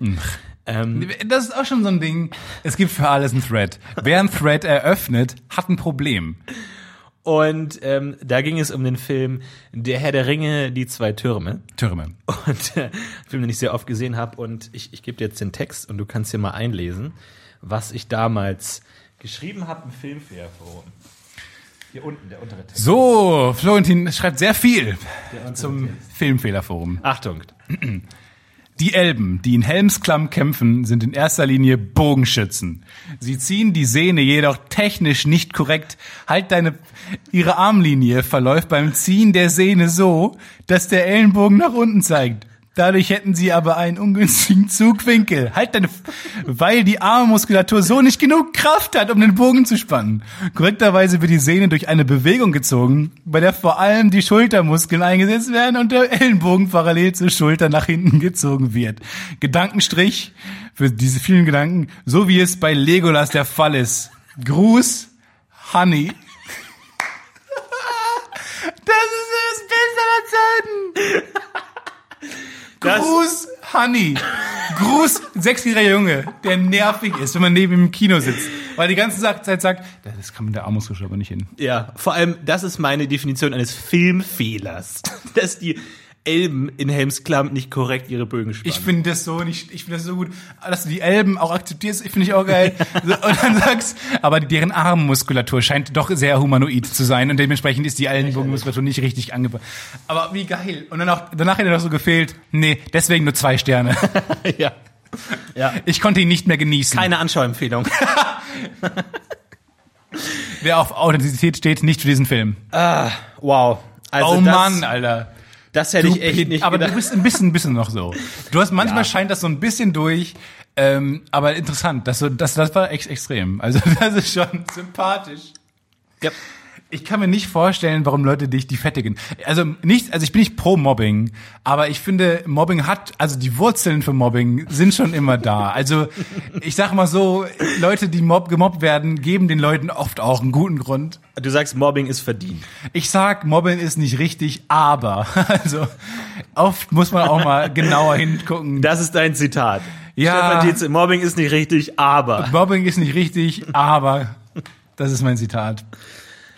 Ähm, Das ist auch schon so ein Ding. Es gibt für alles einen Thread. Wer einen Thread eröffnet, hat ein Problem. Und ähm, da ging es um den Film Der Herr der Ringe, die zwei Türme. Türme. Und äh, Film, den ich sehr oft gesehen habe. Und ich, ich gebe dir jetzt den Text und du kannst hier mal einlesen, was ich damals geschrieben habe im Filmfeierforum. Hier unten, der untere Text. So, Florentin schreibt sehr viel zum. Filmfehlerforum. Achtung. Die Elben, die in Helmsklamm kämpfen, sind in erster Linie Bogenschützen. Sie ziehen die Sehne jedoch technisch nicht korrekt. Halt deine, ihre Armlinie verläuft beim Ziehen der Sehne so, dass der Ellenbogen nach unten zeigt. Dadurch hätten sie aber einen ungünstigen Zugwinkel. Halt deine, weil die Armmuskulatur so nicht genug Kraft hat, um den Bogen zu spannen. Korrekterweise wird die Sehne durch eine Bewegung gezogen, bei der vor allem die Schultermuskeln eingesetzt werden und der Ellenbogen parallel zur Schulter nach hinten gezogen wird. Gedankenstrich für diese vielen Gedanken, so wie es bei Legolas der Fall ist. Gruß, Honey. Das ist das Bild aller Zeiten. Gruß, Honey. Gruß, sechsjähriger Junge, der nervig ist, wenn man neben ihm im Kino sitzt. Weil die ganze Zeit sagt, das kann mit der Armuskusche aber nicht hin. Ja, vor allem, das ist meine Definition eines Filmfehlers. Dass die Elben in Helmsklamm nicht korrekt ihre Bögen spannen. Ich finde das so nicht, ich finde das so gut, dass du die Elben auch akzeptierst, finde ich auch geil. Und dann sagst, aber deren Armmuskulatur scheint doch sehr humanoid zu sein und dementsprechend ist die Ellenbogenmuskulatur nicht richtig angepasst. Aber wie geil. Und dann auch, danach hätte noch so gefehlt, nee, deswegen nur zwei Sterne. ja. Ja. Ich konnte ihn nicht mehr genießen. Keine Anschauempfehlung. Wer auf Authentizität steht, nicht für diesen Film. Wow. Also oh das, Mann, Alter. Das hätte Du, ich echt nicht aber gedacht. du bist ein bisschen, ein bisschen noch so. Du hast manchmal Ja. scheint das so ein bisschen durch, ähm, aber interessant. Das, das, das war echt extrem. Also das ist schon sympathisch. Ja. Ich kann mir nicht vorstellen, warum Leute dich die fettigen. Also nicht, also ich bin nicht pro Mobbing, aber ich finde, Mobbing hat, also die Wurzeln für Mobbing sind schon immer da. Also ich sag mal so, Leute, die mob, gemobbt werden, geben den Leuten oft auch einen guten Grund. Du sagst, Mobbing ist verdient. Ich sag, Mobbing ist nicht richtig, aber also oft muss man auch mal genauer hingucken. Das ist dein Zitat. Ja. Stefan Tietze, Mobbing ist nicht richtig, aber. Mobbing ist nicht richtig, aber das ist mein Zitat.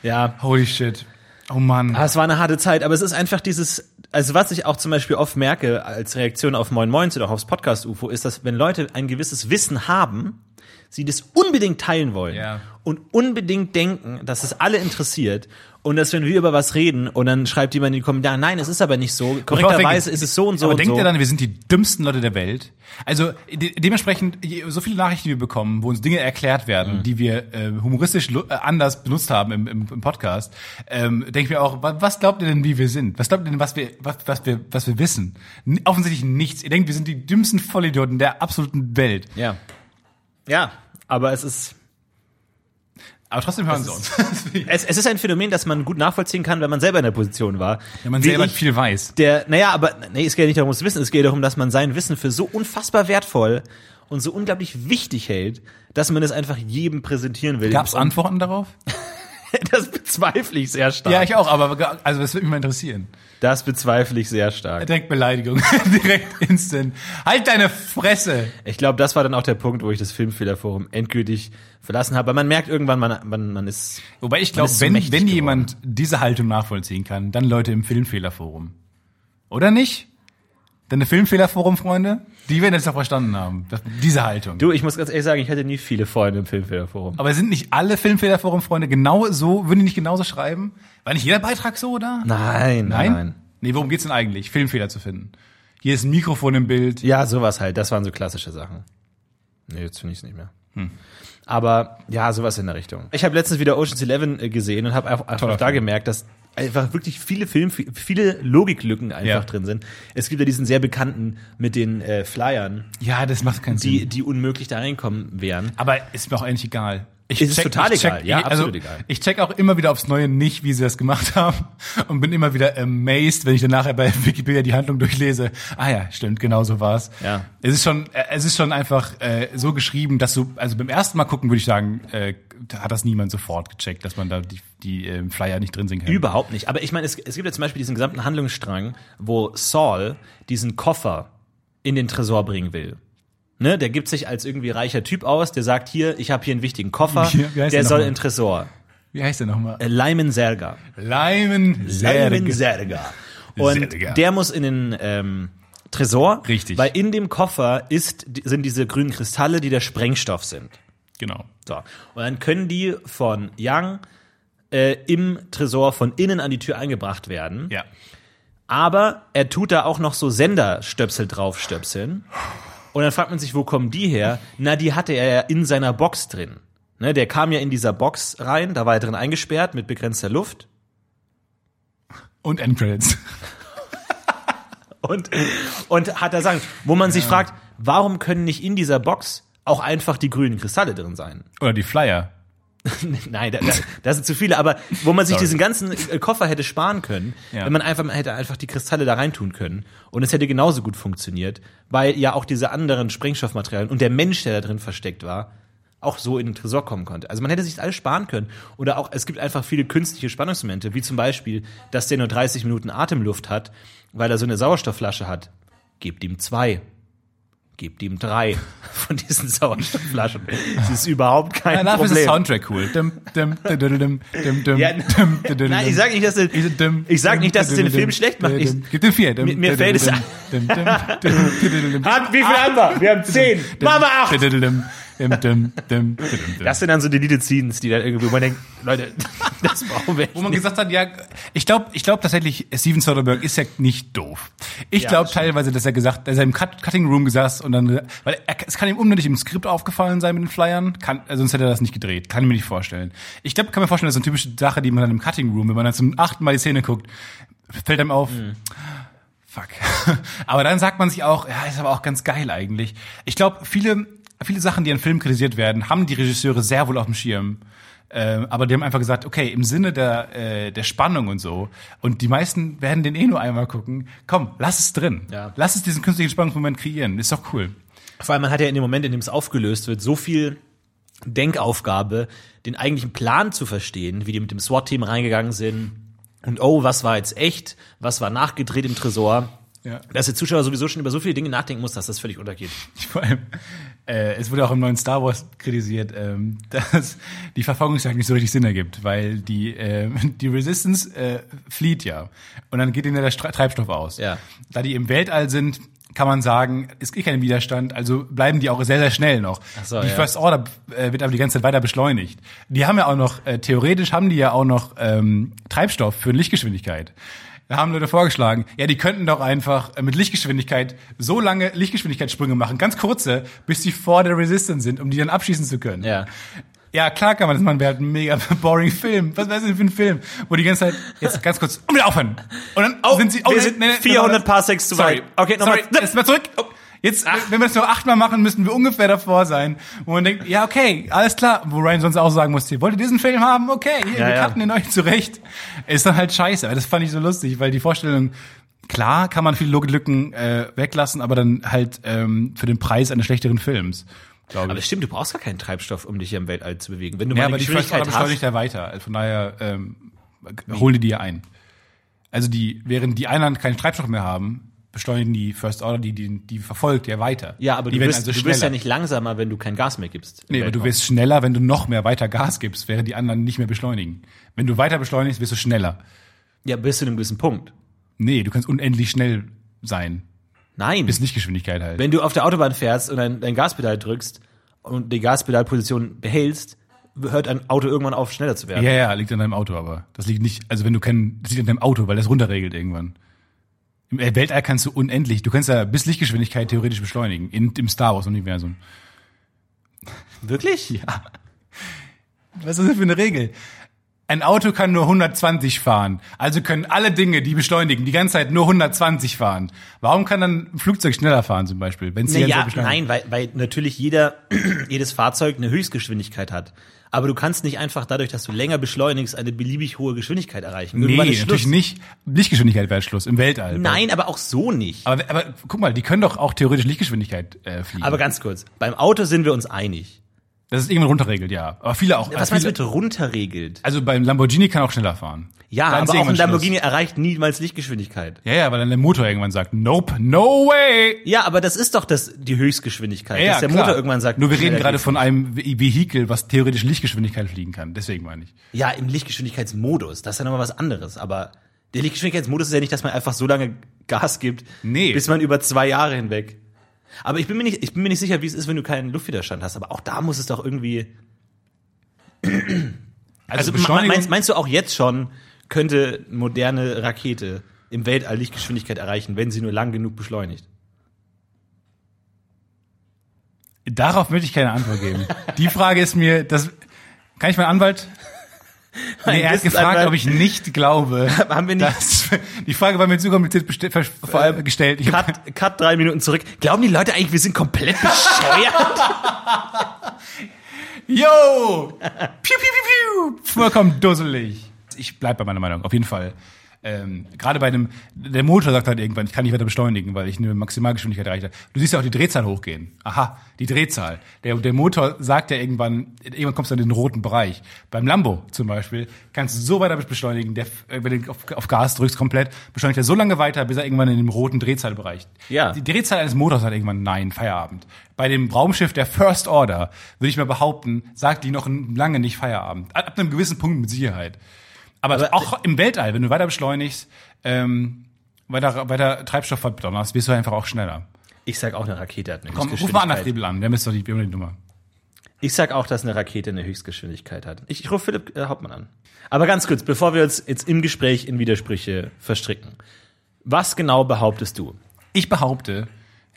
Ja. Holy shit. Oh Mann. Ah, es war eine harte Zeit, aber es ist einfach dieses, also was ich auch zum Beispiel oft merke als Reaktion auf Moin Moins oder auch aufs Podcast UFO, ist, dass wenn Leute ein gewisses Wissen haben, sie das unbedingt teilen wollen Ja. und unbedingt denken, dass es alle interessiert und dass wenn wir über was reden und dann schreibt jemand in die Kommentare, nein, es ist aber nicht so, korrekterweise ist es so und so Aber und denkt so. ihr dann, wir sind die dümmsten Leute der Welt? Also de dementsprechend, so viele Nachrichten, die wir bekommen, wo uns Dinge erklärt Mhm. werden, die wir äh, humoristisch äh, anders benutzt haben im, im, im Podcast, ähm, denke ich mir auch, wa- was glaubt ihr denn, wie wir sind? Was glaubt ihr denn, was wir, was, was wir, was wir wissen? N offensichtlich nichts. Ihr denkt, wir sind die dümmsten Vollidioten der absoluten Welt. ja. Ja, aber es ist, Aber trotzdem hören sie uns. es, es ist ein Phänomen, das man gut nachvollziehen kann, wenn man selber in der Position war. Wenn man Wie selber ich, viel weiß. der, naja, aber nee, es geht ja nicht darum, das Wissen, es geht darum, dass man sein Wissen für so unfassbar wertvoll und so unglaublich wichtig hält, dass man es einfach jedem präsentieren will. Gab es Antworten darauf? Das bezweifle ich sehr stark. Ja, ich auch, aber also das würde mich mal interessieren. das bezweifle ich sehr stark. Direkt Beleidigung, direkt instant. Halt deine Fresse! Ich glaube, das war dann auch der Punkt, wo ich das Filmfehlerforum endgültig verlassen habe. Weil man merkt irgendwann, man, man, man ist. Wobei ich glaube, wenn, wenn geworden. jemand diese Haltung nachvollziehen kann, dann Leute im Filmfehlerforum. Oder nicht? Deine Filmfehlerforum-Freunde, die werden das doch verstanden haben. Das, diese Haltung. Du, ich muss ganz ehrlich sagen, ich hatte nie viele Freunde im Filmfehlerforum. Aber sind nicht alle Filmfehlerforum-Freunde genau so, würden die nicht genauso schreiben? War nicht jeder Beitrag so, oder? Nein, nein, nein. Nee, worum geht's denn eigentlich? Filmfehler zu finden. Hier ist ein Mikrofon im Bild. Ja, sowas halt. Das waren so klassische Sachen. Nee, jetzt finde ich es nicht mehr. Aber ja, sowas in der Richtung. Ich habe letztens wieder Ocean's Eleven äh, gesehen und habe auch einfach Toller da gemerkt, dass einfach wirklich viele Film, viele Logiklücken einfach Ja. drin sind. Es gibt ja diesen sehr bekannten mit den äh, Flyern, Ja, das macht keinen die, Sinn. die unmöglich da reinkommen wären. Aber ist mir auch eigentlich egal. Ich Ist total egal. Ja, also, absolut egal. Ich check auch immer wieder aufs Neue nicht, wie sie das gemacht haben und bin immer wieder amazed, wenn ich dann nachher bei Wikipedia die Handlung durchlese. Ah ja, stimmt, genau so war's. Ja. Es ist schon, äh, es ist schon einfach äh, so geschrieben, dass du, also beim ersten Mal gucken würde ich sagen, äh, hat das niemand sofort gecheckt, dass man da die, die äh, Flyer nicht drin sehen kann. Überhaupt nicht. Aber ich meine, es, es gibt ja zum Beispiel diesen gesamten Handlungsstrang, wo Saul diesen Koffer in den Tresor bringen will. Ne, der gibt sich als irgendwie reicher Typ aus, der sagt hier, ich habe hier einen wichtigen Koffer, Wie- heißt der der soll nochmal? in den Tresor. Wie heißt der nochmal? Äh, Lyman Serga. Leimen Lyman Serga. Und Serga. der muss in den ähm, Tresor, Richtig. weil in dem Koffer ist, sind diese grünen Kristalle, die der Sprengstoff sind. Genau. So. Und dann können die von Young äh, im Tresor von innen an die Tür eingebracht werden. Ja. Aber er tut da auch noch so Senderstöpsel draufstöpseln. Und dann fragt man sich, wo kommen die her? Na, die hatte er ja in seiner Box drin. Ne, der kam ja in dieser Box rein, da war er drin eingesperrt mit begrenzter Luft. Und Endcredits. Und, und hat da Sachen, wo man sich fragt, warum können nicht in dieser Box auch einfach die grünen Kristalle drin sein? Oder die Flyer. Nein, da, da, das sind zu viele, aber wo man sich Sorry. diesen ganzen äh, Koffer hätte sparen können, Ja. wenn man einfach hätte einfach die Kristalle da reintun können und es hätte genauso gut funktioniert, weil ja auch diese anderen Sprengstoffmaterialien und der Mensch, der da drin versteckt war, auch so in den Tresor kommen konnte. Also man hätte sich das alles sparen können. Oder auch, es gibt einfach viele künstliche Spannungsmomente, wie zum Beispiel, dass der nur 30 Minuten Atemluft hat, weil er so eine Sauerstoffflasche hat. Gebt ihm zwei. Gebt ihm drei von diesen Sauerstoffflaschen. Das ist überhaupt kein Ja, dafür ist das Problem. Soundtrack cool. Dim, dim, dim, Ja, Nein, ich sag nicht, dass es, dim, ich sag nicht, dass es den Film schlecht macht. Ich. Gib dem vier. Mir- mir fällt es. Hat- wie viel haben wir? Wir haben zehn. Machen wir acht. Das sind dann so Deleted Scenes, die dann irgendwie, wo man denkt, Leute, das brauchen wir Wo man nicht. gesagt hat, ja, ich glaube, ich glaube tatsächlich, Steven Soderbergh ist ja nicht doof. Ich Ja, glaube das teilweise, dass er gesagt, dass er im Cut Cutting Room gesaß und dann, weil er, es kann ihm unnötig im Skript aufgefallen sein mit den Flyern, kann, also sonst hätte er das nicht gedreht, kann ich mir nicht vorstellen. Ich glaube, kann mir vorstellen, das ist eine typische Sache, die man dann im Cutting Room, wenn man dann zum achten Mal die Szene guckt, fällt einem auf, Mhm. fuck. aber dann sagt man sich auch, ja, ist aber auch ganz geil eigentlich. Ich glaube, viele, viele Sachen, die an Film kritisiert werden, haben die Regisseure sehr wohl auf dem Schirm. Ähm, aber die haben einfach gesagt, okay, im Sinne der, äh, der Spannung und so, und die meisten werden den eh nur einmal gucken, komm, lass es drin. Ja. Lass es diesen künstlichen Spannungsmoment kreieren. Ist doch cool. Vor allem, man hat ja in dem Moment, in dem es aufgelöst wird, so viel Denkaufgabe, den eigentlichen Plan zu verstehen, wie die mit dem SWAT-Team reingegangen sind. Und oh, was war jetzt echt? Was war nachgedreht im Tresor? Ja. Dass der Zuschauer sowieso schon über so viele Dinge nachdenken muss, dass das völlig untergeht. Vor allem, äh, es wurde auch im neuen Star Wars kritisiert, ähm, dass die Verfolgungsjagd nicht so richtig Sinn ergibt, weil die, äh, die Resistance äh, flieht ja. Und dann geht ihnen ja der Treibstoff aus. Ja. Da die im Weltall sind, kann man sagen, es gibt keinen Widerstand, also bleiben die auch sehr, sehr schnell noch. so, die ja. First Order äh, wird aber die ganze Zeit weiter beschleunigt. Die haben ja auch noch, äh, theoretisch haben die ja auch noch ähm, Treibstoff für Lichtgeschwindigkeit. Da haben Leute vorgeschlagen, ja, die könnten doch einfach äh, mit Lichtgeschwindigkeit so lange Lichtgeschwindigkeitssprünge machen, ganz kurze, bis sie vor der Resistance sind, um die dann abschießen zu können. Ja. Ja, klar kann man das machen, wäre halt ein mega boring Film. Was wäre das denn für ein Film? Wo die ganze Zeit, jetzt ganz kurz, und wieder aufhören. Und dann Oh, sind sie, wir nee, sind nee, nee, 400 nochmal- Parsecs zu Sorry. weit. Okay, nochmal. Sorry, jetzt mal zurück. Jetzt, wenn wir das nur achtmal machen, müssten wir ungefähr davor sein. Wo man denkt, ja, okay, alles klar. Wo Ryan sonst auch sagen musste, wollt ihr diesen Film haben? Okay, hier, Ja, wir ja. cutten den euch zurecht. Ist dann halt scheiße. Aber das fand ich so lustig, weil die Vorstellung, klar kann man viele Logiklücken äh, weglassen, aber dann halt ähm, für den Preis eines schlechteren Films. Glaube Aber ich. stimmt, du brauchst gar keinen Treibstoff, um dich hier im Weltall zu bewegen. Wenn du Ja, mal aber die Geschwindigkeit beschleunigt hast. ja weiter. Also von daher ähm, holen die ja ein. Also die, während die anderen keinen Treibstoff mehr haben, beschleunigen die First Order, die, die, die verfolgt ja weiter. Ja, aber die du, bist, also du bist ja nicht langsamer, wenn du kein Gas mehr gibst. Nee, aber du wirst schneller, wenn du noch mehr weiter Gas gibst, während die anderen nicht mehr beschleunigen. Wenn du weiter beschleunigst, wirst du schneller. Ja, bis zu einem gewissen Punkt. Nee, du kannst unendlich schnell sein. Nein. Bis Lichtgeschwindigkeit halt. Wenn du auf der Autobahn fährst und dein, dein Gaspedal drückst und die Gaspedalposition behältst, hört ein Auto irgendwann auf, schneller zu werden. Ja, ja, liegt an deinem Auto, aber das liegt nicht, also wenn du kein, das liegt an deinem Auto, weil das runterregelt irgendwann. Im Weltall kannst du unendlich, du kannst ja bis Lichtgeschwindigkeit theoretisch beschleunigen, in, im Star Wars Universum. Wirklich? Ja. Was ist das für eine Regel? Ein Auto kann nur 120 fahren. Also können alle Dinge, die beschleunigen, die ganze Zeit nur 120 fahren. Warum kann dann ein Flugzeug schneller fahren zum Beispiel? Wenn es die ganze Naja, nein, weil, weil natürlich jeder, jedes Fahrzeug eine Höchstgeschwindigkeit hat. Aber du kannst nicht einfach dadurch, dass du länger beschleunigst, eine beliebig hohe Geschwindigkeit erreichen. Nee, Irgendwann ist natürlich nicht. Lichtgeschwindigkeit wäre Schluss im Weltall. Nein, aber auch so nicht. Aber, aber guck mal, die können doch auch theoretisch Lichtgeschwindigkeit äh, fliegen. Aber ganz kurz, beim Auto sind wir uns einig. das ist irgendwann runterregelt, ja. Aber viele auch. Was viele, meinst du mit runterregelt? Also beim Lamborghini kann auch schneller fahren. Ja, Dann aber auch ein Lamborghini erreicht niemals Lichtgeschwindigkeit. Schluss. Ja, ja, weil dann der Motor irgendwann sagt, nope, no way. Ja, aber das ist doch das, die Höchstgeschwindigkeit, Ja, dass der klar. Motor irgendwann sagt. Nur wir reden gerade von einem Ve- Vehikel, was theoretisch Lichtgeschwindigkeit fliegen kann. Deswegen meine ich. Ja, im Lichtgeschwindigkeitsmodus, das ist ja nochmal was anderes. Aber der Lichtgeschwindigkeitsmodus ist ja nicht, dass man einfach so lange Gas gibt, Nee. bis man über zwei Jahre hinweg. Aber ich bin mir nicht, ich bin mir nicht sicher, wie es ist, wenn du keinen Luftwiderstand hast. Aber auch da muss es doch irgendwie. Also, Beschleunigung- meinst, meinst du auch jetzt schon, könnte moderne Rakete im Weltall Lichtgeschwindigkeit erreichen, wenn sie nur lang genug beschleunigt? Darauf möchte ich keine Antwort geben. Die Frage ist mir, das kann ich meinen Anwalt? Nee, er hat gefragt, ob ich nicht glaube. Haben wir nicht- dass- die Frage war mir zu kompliziert Vor allem gestellt. Ich Cut, cut drei Minuten zurück. Glauben die Leute eigentlich, wir sind komplett bescheuert? Yo! Piu, piu, piu, piu. Vollkommen dusselig. Ich bleib bei meiner Meinung, auf jeden Fall. Ähm, Gerade bei dem, der Motor sagt halt irgendwann, ich kann nicht weiter beschleunigen, weil ich eine Maximalgeschwindigkeit erreicht habe. Du siehst ja auch die Drehzahl hochgehen. Aha, die Drehzahl. Der, der Motor sagt ja irgendwann, irgendwann kommst du in den roten Bereich. Beim Lambo zum Beispiel kannst du so weiter beschleunigen, der, äh, wenn du auf, auf Gas drückst komplett, beschleunigt er so lange weiter, bis er irgendwann in dem roten Drehzahlbereich. Ja. Die Drehzahl eines Motors hat irgendwann nein, Feierabend. Bei dem Raumschiff der First Order, würde ich mal behaupten, sagt die noch lange nicht Feierabend. Ab einem gewissen Punkt mit Sicherheit. Aber, Aber- auch im Weltall, wenn du weiter beschleunigst, ähm, weiter, weiter Treibstoff verdonnerst, wirst du einfach auch schneller. Ich sag auch, eine Rakete hat eine Komm, ruf mal Höchstgeschwindigkeit. an Friedel an, haben jetzt doch die, die Nummer. Ich sag auch, dass eine Rakete eine Höchstgeschwindigkeit hat. Ich, ich rufe Philipp äh, Hauptmann an. Aber ganz kurz, bevor wir uns jetzt im Gespräch in Widersprüche verstricken. Was genau behauptest du? Ich behaupte,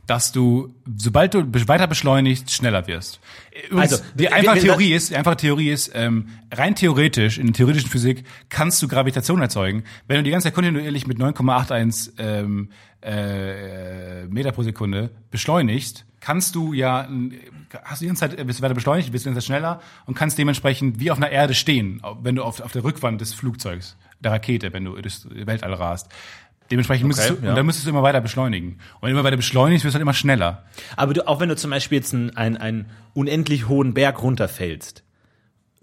dass du, sobald du weiter beschleunigst, schneller wirst. Übrigens, Also, die einfache Theorie ist, die einfache Theorie ist, ähm, rein theoretisch, in der theoretischen Physik, kannst du Gravitation erzeugen, wenn du die ganze Zeit kontinuierlich mit 9,81 ähm, äh, Meter pro Sekunde beschleunigst, kannst du ja, hast du die ganze Zeit, bist du weiter beschleunigt, bist du die ganze Zeit schneller und kannst dementsprechend wie auf einer Erde stehen, wenn du auf, auf der Rückwand des Flugzeugs, der Rakete, wenn du durchs Weltall rast. Dementsprechend müsstest du, ja. und dann müsstest du immer weiter beschleunigen. Und wenn du immer weiter beschleunigst, wirst du halt immer schneller. Aber du, auch wenn du zum Beispiel jetzt einen, einen, einen unendlich hohen Berg runterfällst,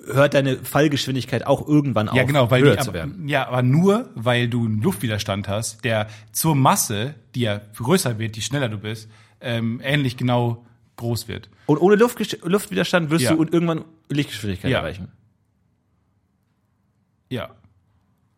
hört deine Fallgeschwindigkeit auch irgendwann auf, Ja, genau, weil höher die, zu werden. ja, aber nur, weil du einen Luftwiderstand hast, der zur Masse, die ja größer wird, je schneller du bist, ähm, ähnlich genau groß wird. Und ohne Luftgesch- Luftwiderstand wirst Ja. du irgendwann Lichtgeschwindigkeit Ja. erreichen. Ja.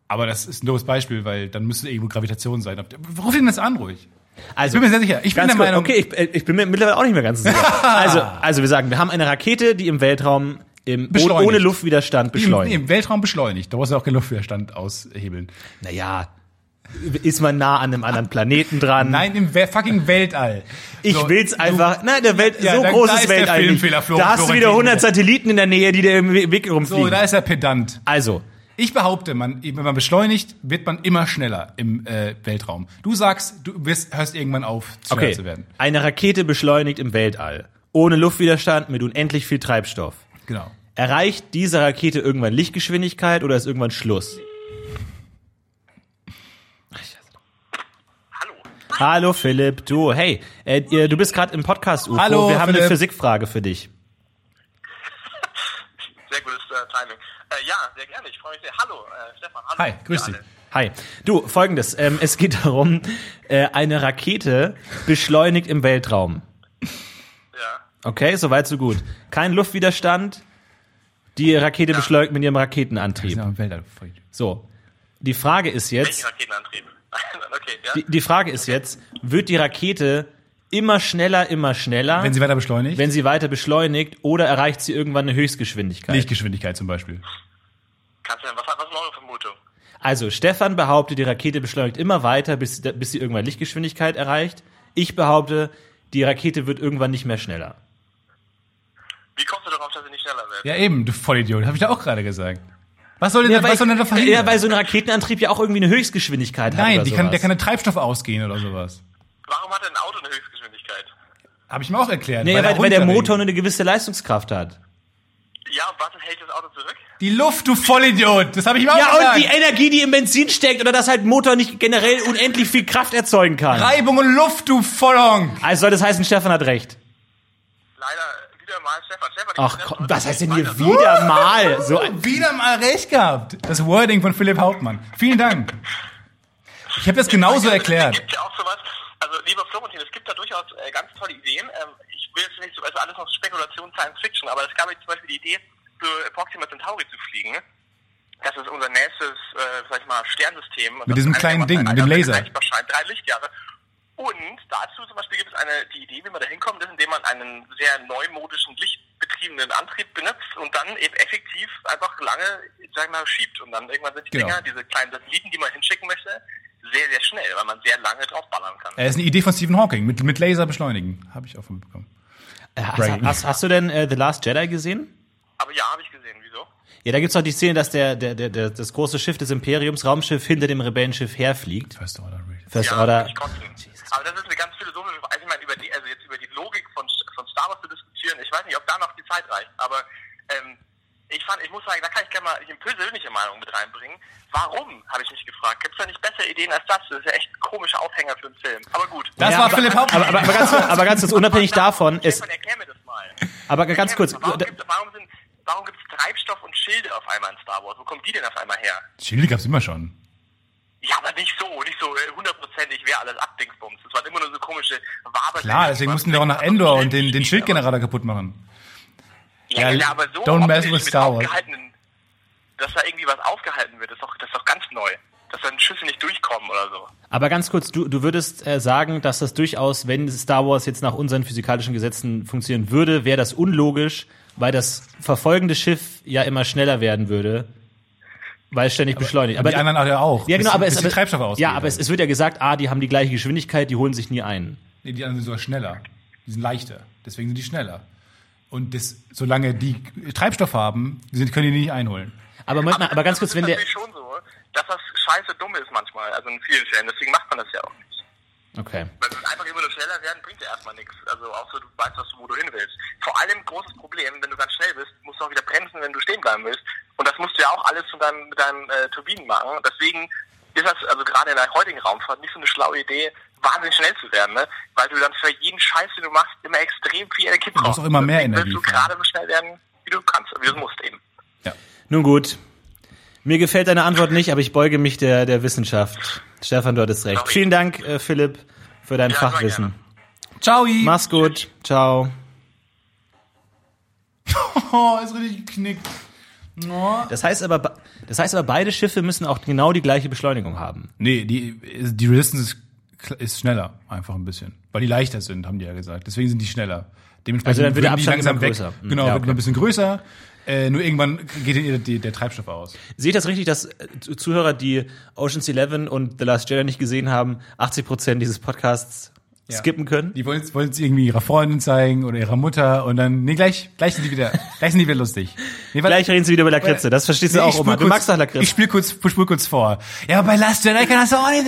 Aber das ist ein doofes Beispiel, weil dann müsste irgendwo Gravitation sein. Ruf ihn das an, ruhig. Also, Ich bin mir sehr sicher. Ich bin der kurz, Meinung, okay, ich, äh, ich bin mir mittlerweile auch nicht mehr ganz sicher. also, also wir sagen, wir haben eine Rakete, die im Weltraum im, ohne, Luftwiderstand im, beschleunigt. im Weltraum beschleunigt. Da brauchst du auch keinen Luftwiderstand aushebeln. Naja, ist man nah an einem anderen Planeten dran? Nein, im fucking Weltall. Ich So, will's einfach. Nein, der Welt Ja, so da- groß da ist ist der Weltall. Filmfehler, Da hast du wieder 100 wieder. Satelliten in der Nähe, die dir im Weg rumfliegen. So, da ist er pedant. also, Ich behaupte, man, wenn man beschleunigt, wird man immer schneller im äh, Weltraum. Du sagst, du wirst, hörst irgendwann auf, schneller okay, zu werden. eine Rakete beschleunigt im Weltall, ohne Luftwiderstand, mit unendlich viel Treibstoff. Genau. Erreicht diese Rakete irgendwann Lichtgeschwindigkeit oder ist irgendwann Schluss? Hallo. Hallo Philipp, du, hey, äh, du bist gerade im Podcast UFO. Hallo, Wir haben eine Philipp. Physikfrage für dich. Sehr gutes äh, Timing. Äh, ja, sehr gerne. Ich freue mich sehr. Hallo, äh, Stefan. Hallo. Hi, grüß dich. Hi. Du, folgendes. Ähm, es geht darum, äh, eine Rakete beschleunigt im Weltraum. Ja. Okay, soweit so gut. Kein Luftwiderstand. Die Rakete beschleunigt mit ihrem Raketenantrieb. Ja. So. Die Frage ist Welchen jetzt, Raketenantrieb? okay, ja. die, die Frage ist jetzt, wird die Rakete immer schneller, immer schneller, Wenn sie weiter beschleunigt, wenn sie weiter beschleunigt oder erreicht sie irgendwann eine Höchstgeschwindigkeit? Lichtgeschwindigkeit zum Beispiel. Kannst du denn, was, was ist eure Vermutung? Also, Stefan behauptet, die Rakete beschleunigt immer weiter, bis, bis sie irgendwann Lichtgeschwindigkeit erreicht. Ich behaupte, die Rakete wird irgendwann nicht mehr schneller. Wie kommst du darauf, dass sie nicht schneller wird? Ja, eben, du Vollidiot. Habe ich da auch gerade gesagt. Was soll denn, Ja, was soll denn da verhindern? ja, weil so ein Raketenantrieb ja auch irgendwie eine Höchstgeschwindigkeit hat. Nein, die kann, der kann der Treibstoff ausgehen oder sowas. Warum hat denn ein Auto eine Höchstgeschwindigkeit? Habe ich mir auch erklärt. Nee, weil, weil, runterregt. der Motor nur eine gewisse Leistungskraft hat. Ja, was hält das Auto zurück? Die Luft, du Vollidiot! Das habe ich mir auch Ja, gesagt. und die Energie, die im Benzin steckt, oder dass halt ein Motor nicht generell unendlich viel Kraft erzeugen kann. Reibung und Luft, du Vollhonk! Also soll das heißen, Stefan hat recht. Leider wieder mal Stefan. Stefan, Ach komm, was heißt denn hier wieder mal? So ein, Wieder mal recht gehabt. Das Wording von Philipp Hauptmann. Vielen Dank. Ich habe das genauso Es erklärt. gibt ja auch sowas, also lieber Florentin, es gibt da durchaus äh, ganz tolle Ideen. Ähm, ich will jetzt nicht so, also alles noch Spekulation, Science Fiction, aber es gab jetzt zum Beispiel die Idee, für Proxima Centauri zu fliegen. Das ist unser nächstes, äh, sag ich mal, Sternsystem. Mit diesem ist kleinen Ding, mit dem Laser. scheint, drei Lichtjahre. Und dazu zum Beispiel gibt es eine, die Idee, wie man da hinkommt, ist, indem man einen sehr neumodischen, lichtbetriebenen Antrieb benutzt und dann eben effektiv einfach lange, sag ich mal, schiebt. Und dann irgendwann sind die Genau. Dinger, diese kleinen Satelliten, die man hinschicken möchte, sehr, sehr schnell, weil man sehr lange draufballern kann. Er ist eine Idee von Stephen Hawking, mit, mit Laser beschleunigen. Habe ich auch von bekommen. hast, hast, hast du denn äh, The Last Jedi gesehen? Aber ja, habe ich gesehen. Wieso? Ja, da gibt's doch die Szene, dass der, der, der, der, das große Schiff des Imperiums, Raumschiff, hinter dem Rebellenschiff herfliegt. First Order. First ja, Order. Aber das ist eine ganz philosophische Frage. Also ich meine, über die, also jetzt über die Logik von, von Star Wars zu diskutieren, ich weiß nicht, ob da noch die Zeit reicht, aber ähm, ich fand, ich muss sagen, da kann ich gerne mal eine persönliche Meinung mit reinbringen. Warum, habe ich mich gefragt. Gibt es da nicht bessere Ideen als das? Das ist ja echt ein komischer Aufhänger für einen Film. Aber gut. Das Ja, war aber- Philipp Hauptmann. Aber, aber, aber, ganz, aber ganz kurz, unabhängig davon, es, Stefan, erklär mir das mal. aber ganz kurz. Warum, gibt, warum, sind, warum gibt es Treibstoff und Schilde auf einmal in Star Wars? Wo kommen die denn auf einmal her? Schilde gab's immer schon. Ja, aber nicht so, nicht so äh, hundertprozentig wäre alles Abdingsbums. Das waren immer nur so komische Wabe. Klar, deswegen mussten wir auch nach Endor und den, den Schildgenerator kaputt machen. Ja, Ja, ja, aber so don't mess with Star Wars. dass da irgendwie was aufgehalten wird, ist doch, das ist doch ganz neu. Dass dann Schüsse nicht durchkommen oder so. aber ganz kurz, du, du würdest äh, sagen, dass das durchaus, wenn Star Wars jetzt nach unseren physikalischen Gesetzen funktionieren würde, wäre das unlogisch, weil das verfolgende Schiff ja immer schneller werden würde, weil es ständig beschleunigt. Aber die anderen ja auch. ja, genau, bis, aber es, die aber, Treibstoffe ausgehen. ja, aber es, es wird ja gesagt, ah, die haben die gleiche Geschwindigkeit, die holen sich nie ein. Nee, die anderen sind sogar schneller. Die sind leichter. Deswegen sind die schneller. Und das, solange die Treibstoff haben, sind, können die nicht einholen. Aber Moment mal, aber ganz kurz, das wenn ist der, natürlich schon so, dass das scheiße dumm ist manchmal, also in vielen Fällen. Deswegen macht man das ja auch nicht. Okay. Weil einfach immer nur schneller werden, bringt ja erstmal nichts. Also außer du weißt, was du, wo du hin willst. Vor allem großes Problem, wenn du ganz schnell bist, musst du auch wieder bremsen, wenn du stehen bleiben willst. Und das musst du ja auch alles von deinem, mit deinen äh, Turbinen machen. Deswegen ist das also gerade in der heutigen Raumfahrt nicht so eine schlaue Idee, wahnsinnig schnell zu werden, ne? Weil du dann für jeden Scheiß, den du machst, immer extrem viel Energie brauchst. musst auch immer mehr Deswegen Energie willst du gerade so schnell werden, wie du kannst, wie du musst eben. Ja. Nun gut. Mir gefällt deine Antwort nicht, aber ich beuge mich der, der Wissenschaft. Stefan, du hattest recht. Vielen Dank, äh, Philipp, für dein Ja, Fachwissen. Ciao. Mach's gut. Ciao. Oh, ist richtig geknickt. Oh. Das heißt aber, be- das heißt aber, beide Schiffe müssen auch genau die gleiche Beschleunigung haben. Nee, die, die Resistance ist, ist schneller, einfach ein bisschen. Weil die leichter sind, haben die ja gesagt. Deswegen sind die schneller. Dementsprechend Also dann wird der Abstand langsam immer weg. größer. Hm, Genau, ja, wird okay. ein bisschen größer. Äh, nur irgendwann geht ihnen der, der Treibstoff aus. Sehe ich das richtig, dass äh, Zuhörer, die Ocean's Eleven und The Last Jedi nicht gesehen haben, 80 Prozent dieses Podcasts Ja. skippen können? Die wollen es irgendwie ihrer Freundin zeigen oder ihrer Mutter und dann, nee, gleich, gleich sind die wieder, gleich sind die wieder lustig. Nee, weil- Gleich reden sie wieder über Lakritze. Das verstehst du Nee, ich auch immer. Du magst doch Lakritze. Ich spiel kurz, spul kurz vor. Ja, aber bei Last Jedi kann das auch nicht.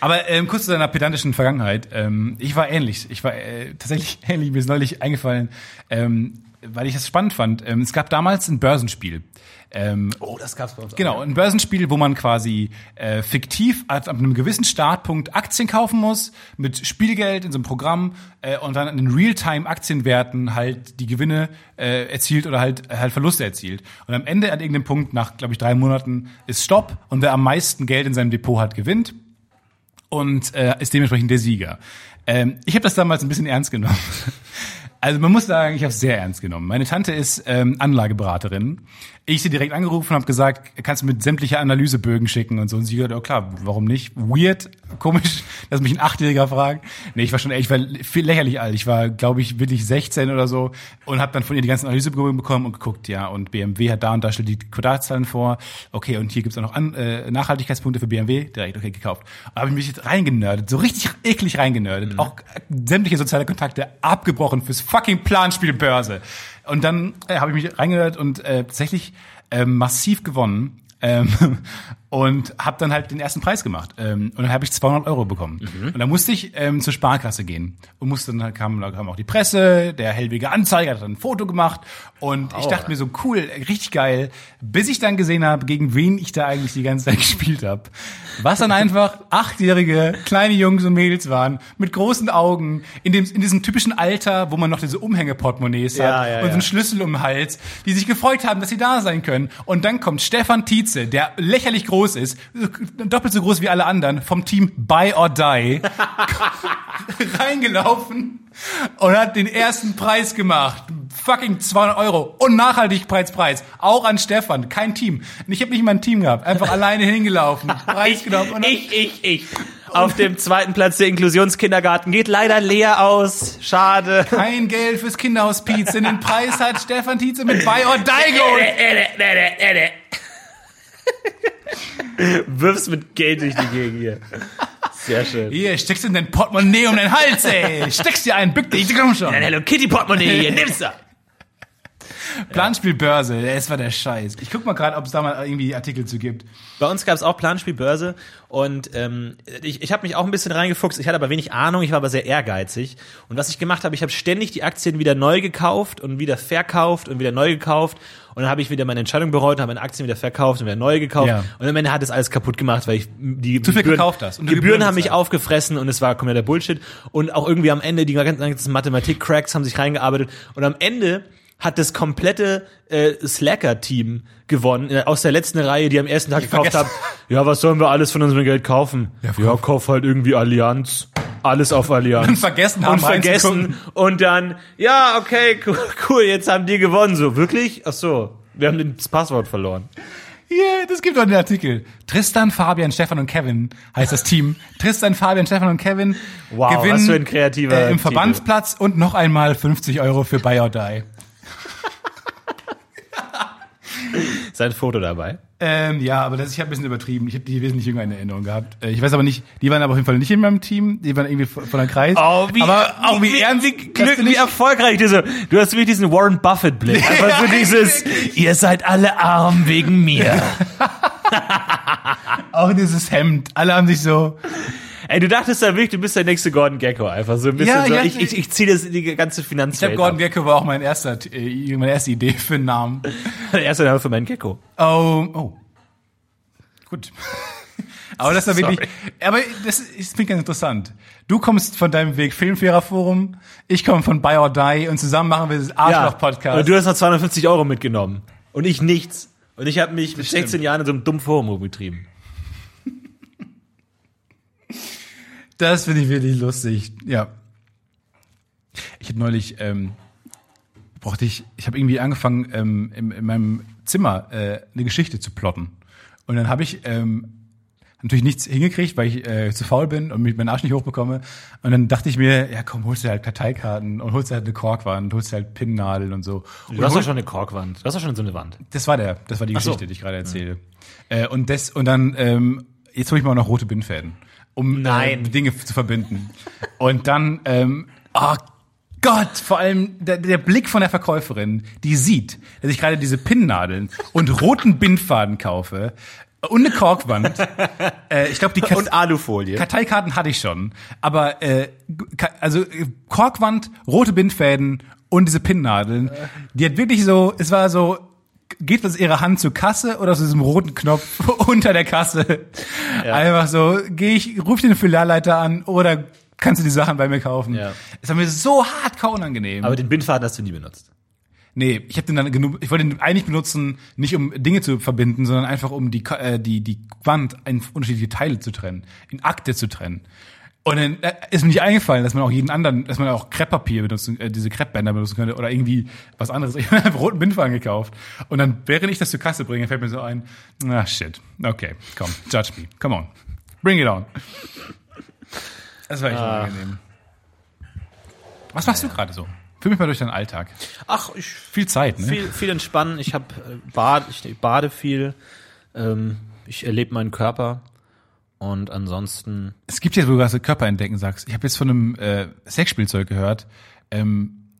Aber ähm, kurz zu deiner pedantischen Vergangenheit. Ähm, ich war ähnlich. Ich war äh, tatsächlich ähnlich. Mir ist neulich eingefallen, ähm, weil ich das spannend fand. Ähm, es gab damals ein Börsenspiel. Ähm, Oh, das gab's bei uns Genau, ein Börsenspiel, wo man quasi äh, fiktiv ab einem gewissen Startpunkt Aktien kaufen muss, mit Spielgeld in so einem Programm äh, und dann an den Realtime-Aktienwerten halt die Gewinne äh, erzielt oder halt, halt Verluste erzielt. Und am Ende an irgendeinem Punkt, nach, glaube ich, drei Monaten, ist Stopp und wer am meisten Geld in seinem Depot hat, gewinnt und äh, ist dementsprechend der Sieger. Ähm, ich habe das damals ein bisschen ernst genommen. Also man muss sagen, ich habe es sehr ernst genommen. Meine Tante ist ähm, Anlageberaterin. Ich sie direkt angerufen und habe gesagt, kannst du mit sämtliche Analysebögen schicken und so. Und sie hat, oh klar, warum nicht? Weird, komisch, dass mich ein Achtjähriger fragt. Nee, ich war schon, ich war viel lächerlich alt. Ich war, glaube ich, wirklich 16 oder so und habe dann von ihr die ganzen Analysebögen bekommen und geguckt, ja, und BMW hat da und da stellt die Quartalzahlen vor. Okay, und hier gibt's auch noch an, äh, Nachhaltigkeitspunkte für BMW. Direkt, okay, gekauft. Da habe ich mich jetzt reingenördet, so richtig eklig reingenördet. Auch äh, sämtliche soziale Kontakte abgebrochen fürs fucking Planspielbörse. Und dann äh, habe ich mich reingehört und äh, tatsächlich ähm, massiv gewonnen. Ähm, und habe dann halt den ersten Preis gemacht. Ähm, und dann habe ich 200 Euro bekommen. Und dann musste ich ähm, zur Sparkasse gehen. Und musste dann halt kam, kam auch die Presse, der hellwige Anzeiger hat dann ein Foto gemacht. Und ich dachte mir so, cool, richtig geil. Bis ich dann gesehen habe, gegen wen ich da eigentlich die ganze Zeit gespielt habe. Was dann einfach achtjährige kleine Jungs und Mädels waren, mit großen Augen, in, dem, in diesem typischen Alter, wo man noch diese Umhängeportemonnaies Ja, hat ja, und so ja. einen Schlüssel um den Hals, die sich gefreut haben, dass sie da sein können. Und dann kommt Stefan Tietze, der lächerlich groß ist, doppelt so groß wie alle anderen, vom Team Buy or Die, reingelaufen und hat den ersten Preis gemacht. Fucking 200 Euro. Und Nachhaltigkeitspreis. Auch an Stefan. Kein Team. Ich habe nicht mal ein Team gehabt. Einfach alleine hingelaufen. Preis genommen. Und dann- Ich, ich, ich. Auf dem zweiten Platz der Inklusionskindergarten geht leider leer aus. Schade. kein Geld fürs Kinderhospiz. Denn den Preis hat Stefan Tietze mit Buy or Die geholt. Wirfst mit Geld durch die Gegend hier. Sehr schön. Hier, steckst in dein Portemonnaie um den Hals, ey. Steckst dir ein, bück dich, komm schon. Ein Hello Kitty Portemonnaie hier, nimm's da. Planspielbörse, das war der Scheiß. Ich guck mal gerade, ob es da mal irgendwie Artikel zu gibt. Bei uns gab es auch Planspielbörse und ähm, ich, ich habe mich auch ein bisschen reingefuchst. Ich hatte aber wenig Ahnung, ich war aber sehr ehrgeizig. Und was ich gemacht habe, ich habe ständig die Aktien wieder neu gekauft und wieder verkauft und wieder neu gekauft. Und dann habe ich wieder meine Entscheidung bereut, habe meine Aktien wieder verkauft und wieder neu gekauft. Ja. Und am Ende hat es alles kaputt gemacht, weil ich die Zu viel gekauft hast und die Gebühren, Gebühren haben mich aufgefressen und es war kompletter Bullshit. Und auch irgendwie am Ende, die ganzen Mathematik-Cracks haben sich reingearbeitet. Und am Ende hat das komplette äh, Slacker-Team gewonnen, äh, aus der letzten Reihe, die am ersten Tag gekauft vergessen. haben. Ja, was sollen wir alles von unserem Geld kaufen? Ja, kauf. kauf halt irgendwie Allianz. Alles auf Allianz. Und vergessen haben, Und vergessen. Und dann, ja, okay, cool, cool, jetzt haben die gewonnen. So, wirklich? Ach so, wir haben das Passwort verloren. Hier, das gibt doch den Artikel. Tristan, Fabian, Stefan und Kevin heißt das Team. Tristan, Fabian, Stefan und Kevin Wow, gewinnen was für ein kreativer äh, im Titel. Verbandsplatz und noch einmal 50 Euro für Buy or Die. Ist ein Foto dabei. Ähm, ja, aber das, ich habe ein bisschen übertrieben. Ich habe die wesentlich jünger in Erinnerung gehabt. Äh, ich weiß aber nicht, die waren aber auf jeden Fall nicht in meinem Team. Die waren irgendwie von der Kreis. Oh, wie, aber auch wie, wie, ernst, wie, Glück, wie ich- erfolgreich du so. Du hast wirklich diesen Warren Buffett Blick. Einfach so dieses, ihr seid alle arm wegen mir. auch dieses Hemd. Alle haben sich so, Ey, du dachtest da wirklich, du bist der nächste Gordon Gecko. Einfach so ein bisschen Ja, so. ja, ich, ich, ich ziehe das in die ganze ich Finanzwelt. glaube, Gordon Gecko war auch mein erster, äh, meine erste Idee für einen Namen. Der erste Name für meinen Gecko. Oh, oh. Gut. Aber das war wirklich, aber das ist, ich ganz interessant. Du kommst von deinem Weg Filmfairer-Forum, ich komme von Buy or Die und zusammen machen wir das Arschloch-Podcast. Und du hast noch 250 Euro mitgenommen. Und ich nichts. Und ich habe mich mit stimmt. 16 Jahren in so einem dummen Forum rumgetrieben. Das finde ich wirklich lustig. Ja. Ich habe neulich, ähm, brauchte ich, ich habe irgendwie angefangen, ähm, in, in meinem Zimmer äh, eine Geschichte zu plotten. Und dann habe ich ähm, natürlich nichts hingekriegt, weil ich äh, zu faul bin und mich meinen Arsch nicht hochbekomme. Und dann dachte ich mir, ja komm, holst dir halt Karteikarten und holst dir halt eine Korkwand, holst dir halt Pinnnadeln und so. Und Du hast doch schon eine Korkwand. Du hast doch schon so eine Wand. das war der, das war die Ach so. Geschichte, die ich gerade erzähle. Äh, und das und dann ähm, jetzt hole ich mal noch rote Bindfäden, um Nein. Äh, Dinge zu verbinden. und dann, ähm, oh Gott, vor allem der, der Blick von der Verkäuferin, die sieht, dass ich gerade diese Pinnnadeln und roten Bindfaden kaufe und eine Korkwand. äh, ich glaube, die Kat- Und Alufolie. Karteikarten hatte ich schon, aber äh, also äh, Korkwand, rote Bindfäden und diese Pinnnadeln, die hat wirklich so, es war so, geht was ihre Hand zur Kasse oder zu diesem roten Knopf unter der Kasse? Einfach so, gehe ich, ruf den Filialleiter an oder kannst du die Sachen bei mir kaufen? Ja. Es war mir so hardcore unangenehm. Aber den Bindfaden hast du nie benutzt. Nee, ich habe den dann genug, ich wollte den eigentlich benutzen, nicht um Dinge zu verbinden, sondern einfach um die äh, die die Wand in unterschiedliche Teile zu trennen, in Akte zu trennen. Und dann äh, ist mir nicht eingefallen, dass man auch jeden anderen, dass man auch Krepppapier benutzen, äh, diese Kreppbänder benutzen könnte oder irgendwie was anderes. Ich habe einfach roten Bindfaden gekauft. Und dann, während ich das zur Kasse bringe, fällt mir so ein, ah shit, okay, komm, judge me, come on, bring it on. Das war echt unangenehm. Was machst du gerade so? Fühl mich mal durch deinen Alltag. Ach, ich Viel Zeit, ne? viel, viel entspannen. Ich habe äh, bad, ich bade viel. Ähm, ich erlebe meinen Körper. Und ansonsten, Es gibt ja, wo du gerade Körper entdecken sagst. Ich habe jetzt von einem äh, Sexspielzeug gehört. Ähm,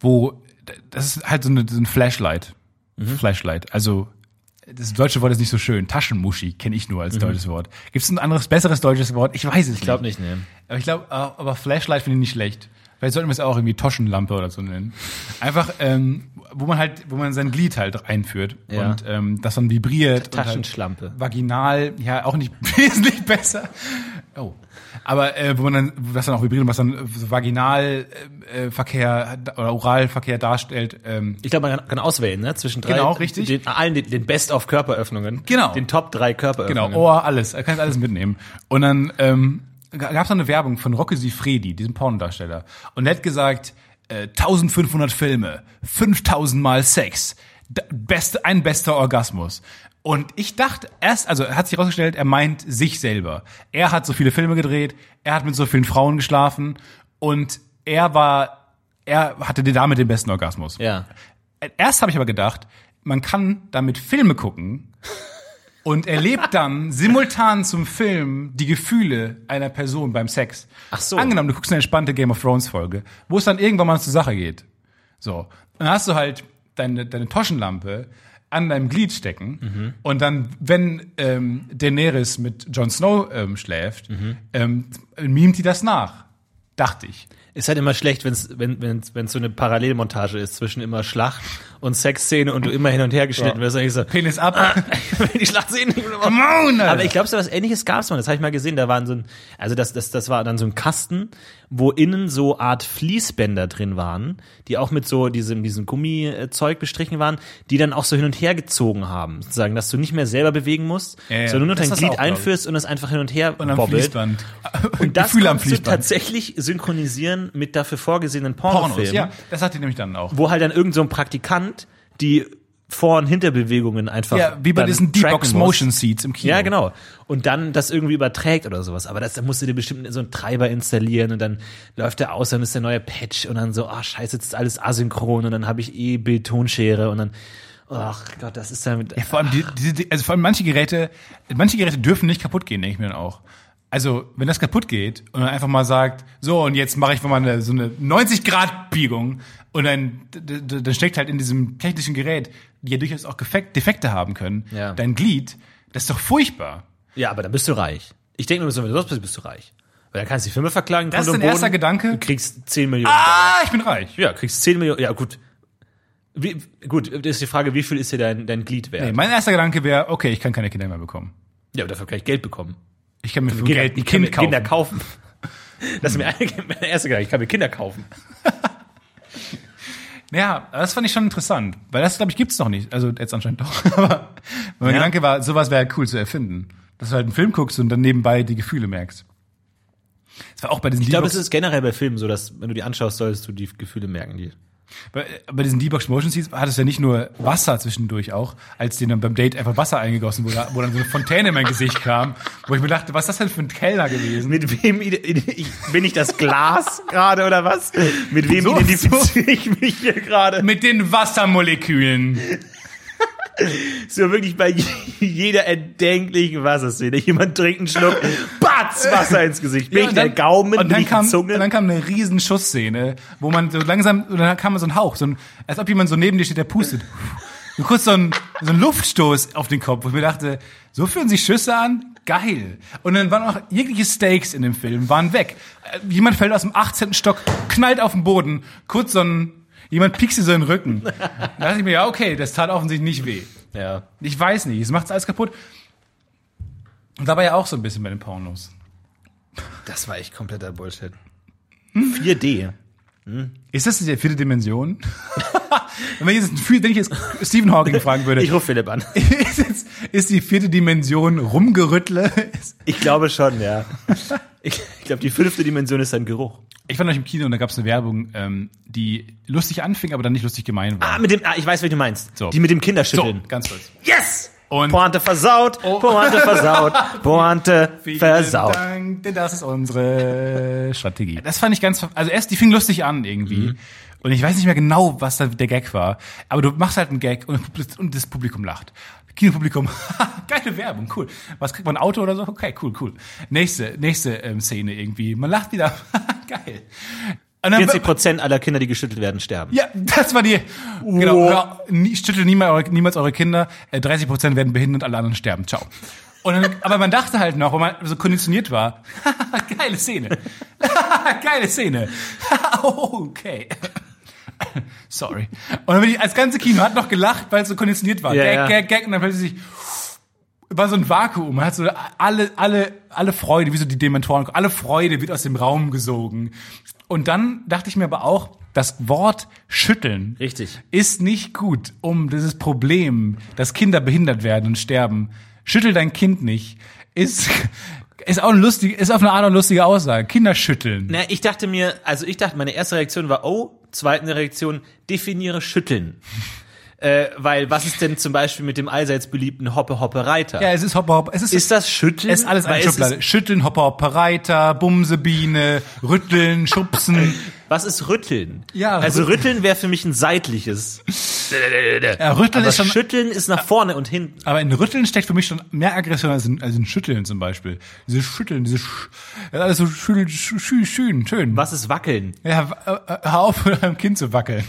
wo das ist halt so, eine, so ein Flashlight. Mhm. Flashlight. Also das deutsche Wort ist nicht so schön. Taschenmuschi kenne ich nur als deutsches Wort. Gibt es ein anderes, besseres deutsches Wort? Ich weiß es Mhm. Ich glaube nicht, ne. aber ich glaube, aber Flashlight finde ich nicht schlecht. Vielleicht sollten wir es auch irgendwie Taschenlampe oder so nennen. Einfach, ähm, wo man halt, wo man sein Glied halt einführt Ja. und ähm, das dann vibriert. und Taschenschlampe. Halt vaginal, ja, auch nicht wesentlich besser. Oh. Aber äh, wo man dann, wo das dann auch vibriert, und was dann so Vaginalverkehr äh, äh, oder Oralverkehr darstellt. Ähm, Ich glaube, man kann, kann auswählen, ne? Zwischen drei, Genau, richtig. Den, allen den, den Best of Körperöffnungen. Genau. Den Top drei Körperöffnungen. Genau, Ohr, alles. Er kann alles mitnehmen. Und dann ähm, gab es eine Werbung von Rocco Sifredi, diesem Pornodarsteller. Und er hat gesagt, äh, 1500 Filme, 5000 Mal Sex, beste, ein bester Orgasmus. Und ich dachte erst, also hat sich herausgestellt, er meint sich selber. Er hat so viele Filme gedreht, er hat mit so vielen Frauen geschlafen und er war, er hatte damit den besten Orgasmus. Ja. Erst habe ich aber gedacht, man kann damit Filme gucken und erlebt dann simultan zum Film die Gefühle einer Person beim Sex. Ach so. Angenommen, du guckst eine entspannte Game of Thrones Folge, wo es dann irgendwann mal zur Sache geht. So. Dann hast du halt deine, deine Taschenlampe an deinem Glied stecken Mhm. und dann, wenn ähm, Daenerys mit Jon Snow ähm, schläft, Mhm. ähm, mimt die das nach. Dachte ich. Ist halt immer schlecht, wenn's, wenn wenn wenn's so eine Parallelmontage ist zwischen immer Schlacht und Sexszene und du immer hin und her geschnitten wirst. Ich so, Penis ab. wenn die Schlacht sehen. Come on, Alter. Aber ich glaube, so was ähnliches gab's mal. Das habe ich mal gesehen. Da waren so ein, also das, das, das war dann so ein Kasten, wo innen so Art Fließbänder drin waren, die auch mit so diesem, diesem Gummizeug bestrichen waren, die dann auch so hin und her gezogen haben. Sozusagen, dass du nicht mehr selber bewegen musst, Ja, ja. sondern nur Das dein Glied auch, einführst und es einfach hin und her und am bobbelt. Fließband. Und das Gefühle am Fließband. tatsächlich synchronisieren mit dafür vorgesehenen Pornofilmen, Pornos, ja. Das hat die nämlich dann auch. wo halt dann irgend so ein Praktikant die Vor- und Hinterbewegungen einfach Ja, wie bei diesen muss. Motion Seats im Kino. Ja, genau. Und dann das irgendwie überträgt oder sowas. Aber das, da musst du dir bestimmt so einen Treiber installieren und dann läuft der aus, dann ist der neue Patch und dann so, ah scheiße, jetzt ist alles asynchron und dann habe ich eh Bildtonschere und dann, ach Gott, das ist dann mit, Ja, vor allem, die, die, also vor allem manche Geräte, manche Geräte dürfen nicht kaputt gehen, denke ich mir dann auch. Also, wenn das kaputt geht und man einfach mal sagt, so, und jetzt mache ich mal eine, so eine 90-Grad-Biegung und dann, d- d- dann steckt halt in diesem technischen Gerät, die ja durchaus auch Defekte haben können, Ja. dein Glied, das ist doch furchtbar. ja, aber dann bist du reich. Ich denke mir wenn du das bist, bist du reich. Weil dann kannst du die Firma verklagen, Das ist und dein erster Boden. Gedanke? Du kriegst 10 Millionen. Ah, ich bin reich. Ja, kriegst 10 Millionen, ja gut. Wie, gut, das ist die Frage, wie viel ist dir dein, dein Glied wert? Nee, mein erster Gedanke wäre, okay, ich kann keine Kinder mehr bekommen. Ja, aber dafür kann ich Geld bekommen. Ich kann mir für Kinder, Geld ein Kind kaufen. Kinder kaufen. Das ist mir mein erster Gedanke, ich kann mir Kinder kaufen. Ja, das fand ich schon interessant, weil das, glaube ich, gibt's noch nicht. Also jetzt anscheinend doch. Aber mein Ja. Gedanke war, sowas wäre cool zu erfinden. Dass du halt einen Film guckst und dann nebenbei die Gefühle merkst. Das war auch bei diesen Ich glaube, es ist generell bei Filmen so, dass wenn du die anschaust, solltest du die Gefühle merken. Die. Bei, bei diesen D-Box Motion Seats hat es ja nicht nur Wasser zwischendurch auch, als denen dann beim Date einfach Wasser eingegossen wurde, wo dann so eine Fontäne in mein Gesicht kam, wo ich mir dachte, was ist das denn für ein Kellner gewesen? Mit wem bin ich das Glas gerade oder was? Mit wem So- identifiziere ich mich hier gerade? Mit den Wassermolekülen. So wirklich bei jeder erdenklichen Wasserszene. Jemand trinkt einen Schluck, batz, Wasser ins Gesicht. Bin Ja, ich der Gaumen, und dann kam, die Zunge? Und dann kam eine riesen Schussszene, wo man so langsam, und dann kam so ein Hauch, so ein, als ob jemand so neben dir steht, der pustet. Und kurz so ein, so ein Luftstoß auf den Kopf, wo ich mir dachte, so fühlen sich Schüsse an? Geil. Und dann waren auch jegliche Stakes in dem Film, waren weg. Äh, Jemand fällt aus dem 18. Stock, knallt auf den Boden, kurz so ein, jemand piekst in den Rücken. Da dachte ich mir, ja, okay, das tat offensichtlich nicht weh. ja. Ich weiß nicht, es macht alles kaputt. Und da war ja auch so ein bisschen bei den Pornos. Das war echt kompletter Bullshit. 4D. Ist das die vierte Dimension? wenn, ich jetzt, wenn ich jetzt Stephen Hawking fragen würde, Ich rufe Philipp an. ist, jetzt, ist die vierte Dimension Rumgerüttle? Ich glaube schon, ja. Ich, ich glaube, die fünfte Dimension ist ein Geruch. Ich war noch im Kino und da gab es eine Werbung, ähm, die lustig anfing, aber dann nicht lustig gemein war. Ah, mit dem, ah, ich weiß, wie du meinst. So. Die mit dem so, Kinderschütteln. ganz kurz. Yes! Und- Pointe versaut, Pointe versaut, Pointe Vielen versaut. Dank, denn das ist unsere Strategie. Das fand ich ganz, also erst, die fing lustig an irgendwie. Und ich weiß nicht mehr genau, was da der Gag war. Aber du machst halt einen Gag und, und das Publikum lacht. Kinopublikum, geile Werbung, cool. Was kriegt man, ein Auto oder so? Okay, cool, cool. Nächste, nächste ähm, Szene irgendwie. Man lacht wieder, geil. Und dann- 40 Prozent aller Kinder, die geschüttelt werden, sterben. Ja, das war die. Genau. Ja, nie, schüttelt niemals eure, niemals eure Kinder. Äh, 30 Prozent werden behindert, alle anderen sterben. Ciao. Und dann, aber man dachte halt noch, weil man so konditioniert war, geile Szene. geile Szene. okay. Sorry. Und dann bin ich, als ganze Kino hat noch gelacht, weil es so konditioniert war. Ja, gag, gag, gag. Und dann plötzlich war so ein Vakuum. Man hat so alle, alle, alle Freude, wie so die Dementoren, alle Freude wird aus dem Raum gesogen. Und dann dachte ich mir aber auch, das Wort schütteln Richtig. ist nicht gut, um dieses Problem, dass Kinder behindert werden und sterben. Schüttel dein Kind nicht. Ist, ist auch ein lustig, ist auf eine Art eine lustige Aussage. Kinder schütteln. Na, ich dachte mir, also ich dachte, meine erste Reaktion war, oh, zweite Reaktion, definiere schütteln. äh, weil was ist denn zum Beispiel mit dem allseits beliebten Hoppe Hoppe Reiter? Ja, es ist Hopper Hopper. Es ist, Ist das schütteln? es ist alles eine es Schublade. Schütteln, Hopper Hopper Reiter, Bumsebiene, rütteln, schubsen. was ist rütteln? Ja, also rü- rütteln wäre für mich ein seitliches. Ja, rütteln Aber ist schon, schütteln ist nach vorne und hinten. aber in Rütteln steckt für mich schon mehr Aggression als in, als in Schütteln zum Beispiel. Dieses Schütteln, dieses Sch alles so schön, schön, schön, schön. Was ist wackeln? Ja, äh, äh, hör auf, mit deinem Kind zu wackeln.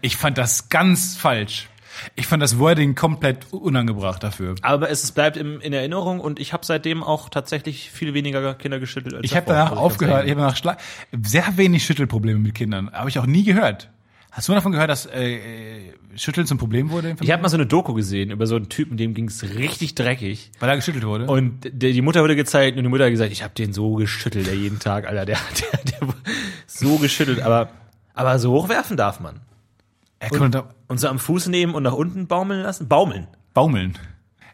Ich fand das ganz falsch. Ich fand das Wording komplett unangebracht dafür. Aber es bleibt im, in Erinnerung und ich habe seitdem auch tatsächlich viel weniger Kinder geschüttelt als Ich habe danach aufgehört, ich habe danach Schla sehr wenig Schüttelprobleme mit Kindern. Habe ich auch nie gehört. Hast du davon gehört, dass äh, äh, Schütteln zum Problem wurde? Ich habe mal so eine Doku gesehen über so einen Typen, dem ging's richtig dreckig. Weil er geschüttelt wurde? Und der, die Mutter wurde gezeigt und die Mutter hat gesagt, ich habe den so geschüttelt, der jeden Tag, Alter, der, der, der so geschüttelt, aber aber so hochwerfen darf man. Er konnte Und so am Fuß nehmen und nach unten baumeln lassen? Baumeln. baumeln.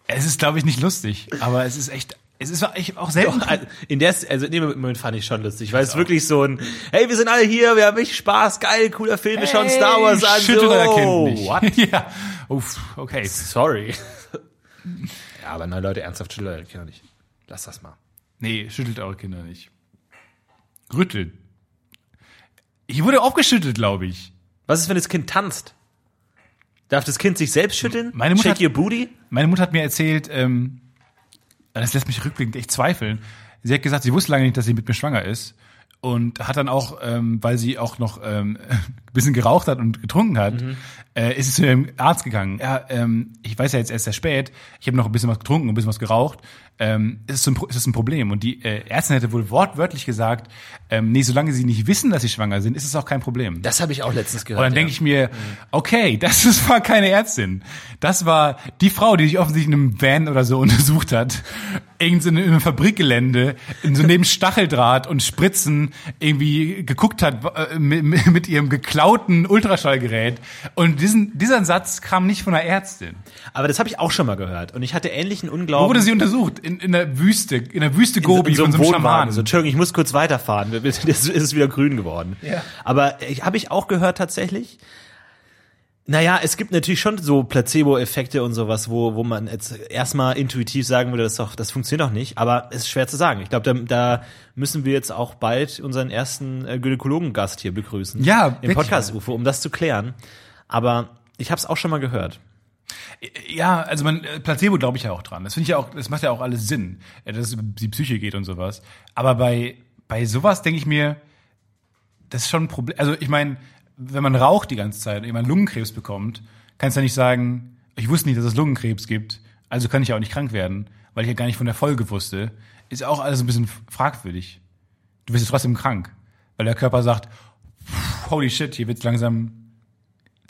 Es ist, glaube ich, nicht lustig, aber es ist echt, es ist echt auch selten. Also in der, also in dem Moment fand ich schon lustig, weil es wirklich so ein, hey, wir sind alle hier, wir haben richtig Spaß, geil, cooler Film, wir schauen Star Wars an. Schüttelt so, euer Kind nicht. What? ja. Uff, okay. Sorry. ja, aber nein, Leute, ernsthaft schüttelt eure Kinder nicht. Lass das mal. Nee, schüttelt eure Kinder nicht. Rüttelt. Ich wurde aufgeschüttelt, glaube ich. Was ist, wenn das Kind tanzt? Darf das Kind sich selbst schütteln? Meine Mutter Shake hat- your booty? Meine Mutter hat mir erzählt, ähm, das lässt mich rückblickend echt zweifeln. Sie hat gesagt, sie wusste lange nicht, dass sie mit mir schwanger ist. Und hat dann auch, ähm, weil sie auch noch ähm, ein bisschen geraucht hat und getrunken hat, äh, ist sie zu ihrem Arzt gegangen. Ja, ähm, ich weiß ja jetzt erst sehr spät, ich habe noch ein bisschen was getrunken, ein bisschen was geraucht. Ähm, ist, es ein, ist es ein Problem? Und die äh, Ärztin hätte wohl wortwörtlich gesagt, ähm, nee, solange sie nicht wissen, dass sie schwanger sind, ist es auch kein Problem. Das habe ich auch letztens gehört. Und dann denke ich mir, okay, das ist, war keine Ärztin. Das war die Frau, die sich offensichtlich in einem Van oder so untersucht hat. Irgend so in einem Fabrikgelände, in so neben Stacheldraht und Spritzen irgendwie geguckt hat äh, mit, mit ihrem geklauten Ultraschallgerät. Und diesen, dieser Satz kam nicht von einer Ärztin. Aber das habe ich auch schon mal gehört. Und ich hatte ähnlichen Wo Unglauben. wurde sie untersucht? In, in der Wüste, in der Wüste Gobi in so von einem so einem. Schamanen. So, Entschuldigung, ich muss kurz weiterfahren. Jetzt ist es wieder grün geworden. Ja. Aber habe ich auch gehört tatsächlich. Naja, es gibt natürlich schon so Placebo-Effekte und sowas, wo, wo man jetzt erstmal intuitiv sagen würde, das, doch, das funktioniert doch nicht. Aber es ist schwer zu sagen. Ich glaube, da, da müssen wir jetzt auch bald unseren ersten äh, Gynäkologen-Gast hier begrüßen. Ja, Im wirklich. Podcast, UFO, um das zu klären. Aber ich habe es auch schon mal gehört. Ja, also man äh, Placebo glaube ich ja auch dran. Das finde ich ja auch, das macht ja auch alles Sinn, äh, dass es über die Psyche geht und sowas. Aber bei bei sowas denke ich mir, das ist schon ein Problem. Also ich meine, wenn man raucht die ganze Zeit und jemand Lungenkrebs bekommt, kannst du ja nicht sagen, ich wusste nicht, dass es Lungenkrebs gibt, also kann ich ja auch nicht krank werden, weil ich ja gar nicht von der Folge wusste. Ist auch alles ein bisschen fragwürdig. Du wirst ja trotzdem krank, weil der Körper sagt, holy shit, hier wird's langsam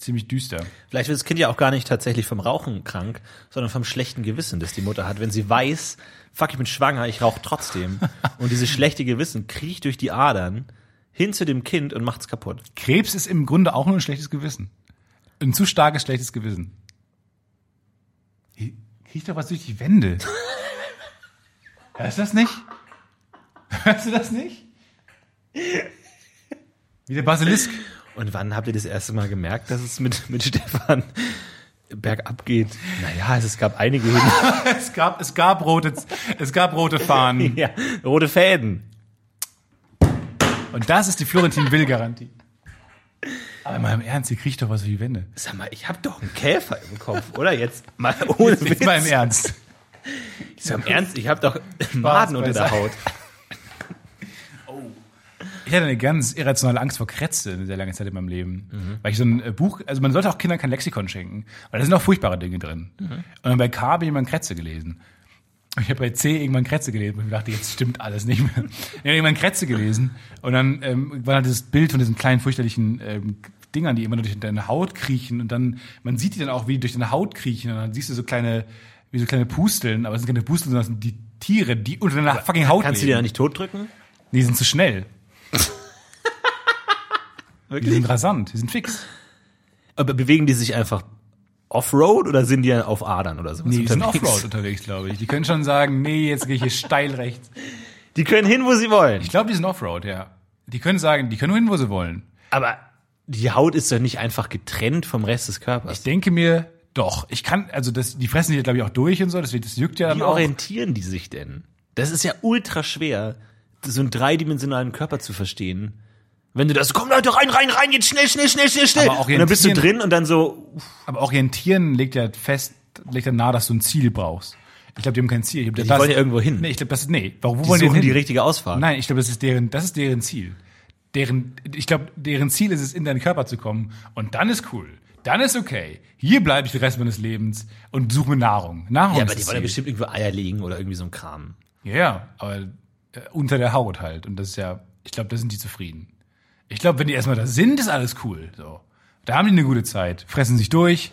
ziemlich düster. Vielleicht wird das Kind ja auch gar nicht tatsächlich vom Rauchen krank, sondern vom schlechten Gewissen, das die Mutter hat. Wenn sie weiß, fuck, ich bin schwanger, ich rauche trotzdem. Und dieses schlechte Gewissen kriecht durch die Adern hin zu dem Kind und macht's kaputt. Krebs ist im Grunde auch nur ein schlechtes Gewissen. Ein zu starkes schlechtes Gewissen. Hier Kriegt doch was durch die Wände. Hörst du das nicht? Hörst du das nicht? Wie der Basilisk. Und wann habt ihr das erste Mal gemerkt, dass es mit, mit Stefan bergab geht? Naja, es gab einige Es gab, es gab rote, es gab rote Fahnen. ja, rote Fäden. Und das ist die Florentin Will Garantie. Aber mal im Ernst, hier kriegt doch was durch die Wände. Sag mal, ich hab doch einen Käfer im Kopf, oder? Jetzt mal ohne Jetzt Witz. mal im Ernst. Ich sag im Ernst, ich hab doch Maden unter der. Haut. Ich hatte eine ganz irrationale Angst vor Krätze eine sehr lange Zeit in meinem Leben. Weil ich so ein äh, Buch, also man sollte auch Kindern kein Lexikon schenken, weil da sind auch furchtbare Dinge drin. Und dann bei K habe ich immer Krätze gelesen. Und ich habe bei C irgendwann Krätze gelesen und ich dachte, jetzt stimmt alles nicht mehr. Ich habe irgendwann Krätze gelesen und dann ähm, war da dieses Bild von diesen kleinen fürchterlichen ähm, Dingern, die immer nur durch deine Haut kriechen und dann, man sieht die dann auch, wie die durch deine Haut kriechen und dann siehst du so kleine, wie so kleine Pusteln, aber es sind keine Pusteln, sondern es sind die Tiere, die unter deiner fucking Haut Kannst du die leben. ja nicht totdrücken? Die sind zu schnell. Die sind rasant, die sind fix. Aber bewegen die sich einfach Offroad oder sind die auf Adern oder sowas Nee, die sind unterwegs? Offroad unterwegs, glaube ich. Die können schon sagen, nee, jetzt gehe ich hier steil rechts. Die können hin, wo sie wollen. Ich glaube, die sind Offroad, ja. Die können sagen, die können nur hin, wo sie wollen. Aber die Haut ist doch nicht einfach getrennt vom Rest des Körpers. Ich denke mir, doch, ich kann, also das, die fressen sich, glaube ich, auch durch und so, das, das juckt ja dann Wie auch. orientieren die sich denn? Das ist ja ultra schwer, so einen dreidimensionalen Körper zu verstehen. Wenn du das, komm Leute, rein, rein, rein, jetzt schnell, schnell, schnell, schnell, schnell. Und dann bist du drin und dann so, Aber orientieren legt ja fest, legt ja nahe, dass du ein Ziel brauchst. Ich glaube, die haben kein Ziel. Ich glaub, die das- wollen ja irgendwo hin. Nee, ich glaube, das ist, nee. Warum die wollen die, suchen die hin? richtige Ausfahrt. Nein, ich glaube, das ist deren, das ist deren Ziel. Deren, ich glaube, deren Ziel ist es, in deinen Körper zu kommen. Und dann ist cool. Dann ist okay. Hier bleibe ich den Rest meines Lebens und suche mir Nahrung. Nahrung Ja, aber die wollen ja bestimmt irgendwo Eier legen oder irgendwie so ein Kram. Ja, ja, aber äh, unter der Haut halt. Und das ist ja, ich glaube, da sind die zufrieden. Ich glaube, wenn die erstmal da sind, ist alles cool. So. Da haben die eine gute Zeit, fressen sich durch,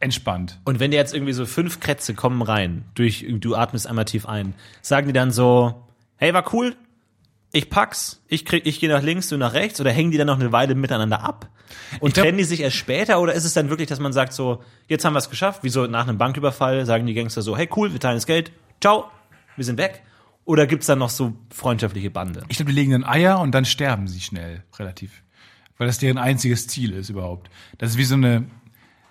entspannt. Und wenn dir jetzt irgendwie so fünf Krätze kommen rein, durch, du atmest einmal tief ein, sagen die dann so, hey, war cool, ich pack's, ich krieg, ich gehe nach links, du nach rechts, oder hängen die dann noch eine Weile miteinander ab? Und glaub- trennen die sich erst später, oder ist es dann wirklich, dass man sagt so, jetzt haben wir es geschafft, wie so nach einem Banküberfall, sagen die Gangster so, hey, cool, wir teilen das Geld, ciao, wir sind weg? Oder gibt's dann noch so freundschaftliche Bande? Ich glaube, die legen dann Eier und dann sterben sie schnell, relativ. Weil das deren einziges Ziel ist überhaupt. Das ist wie so eine,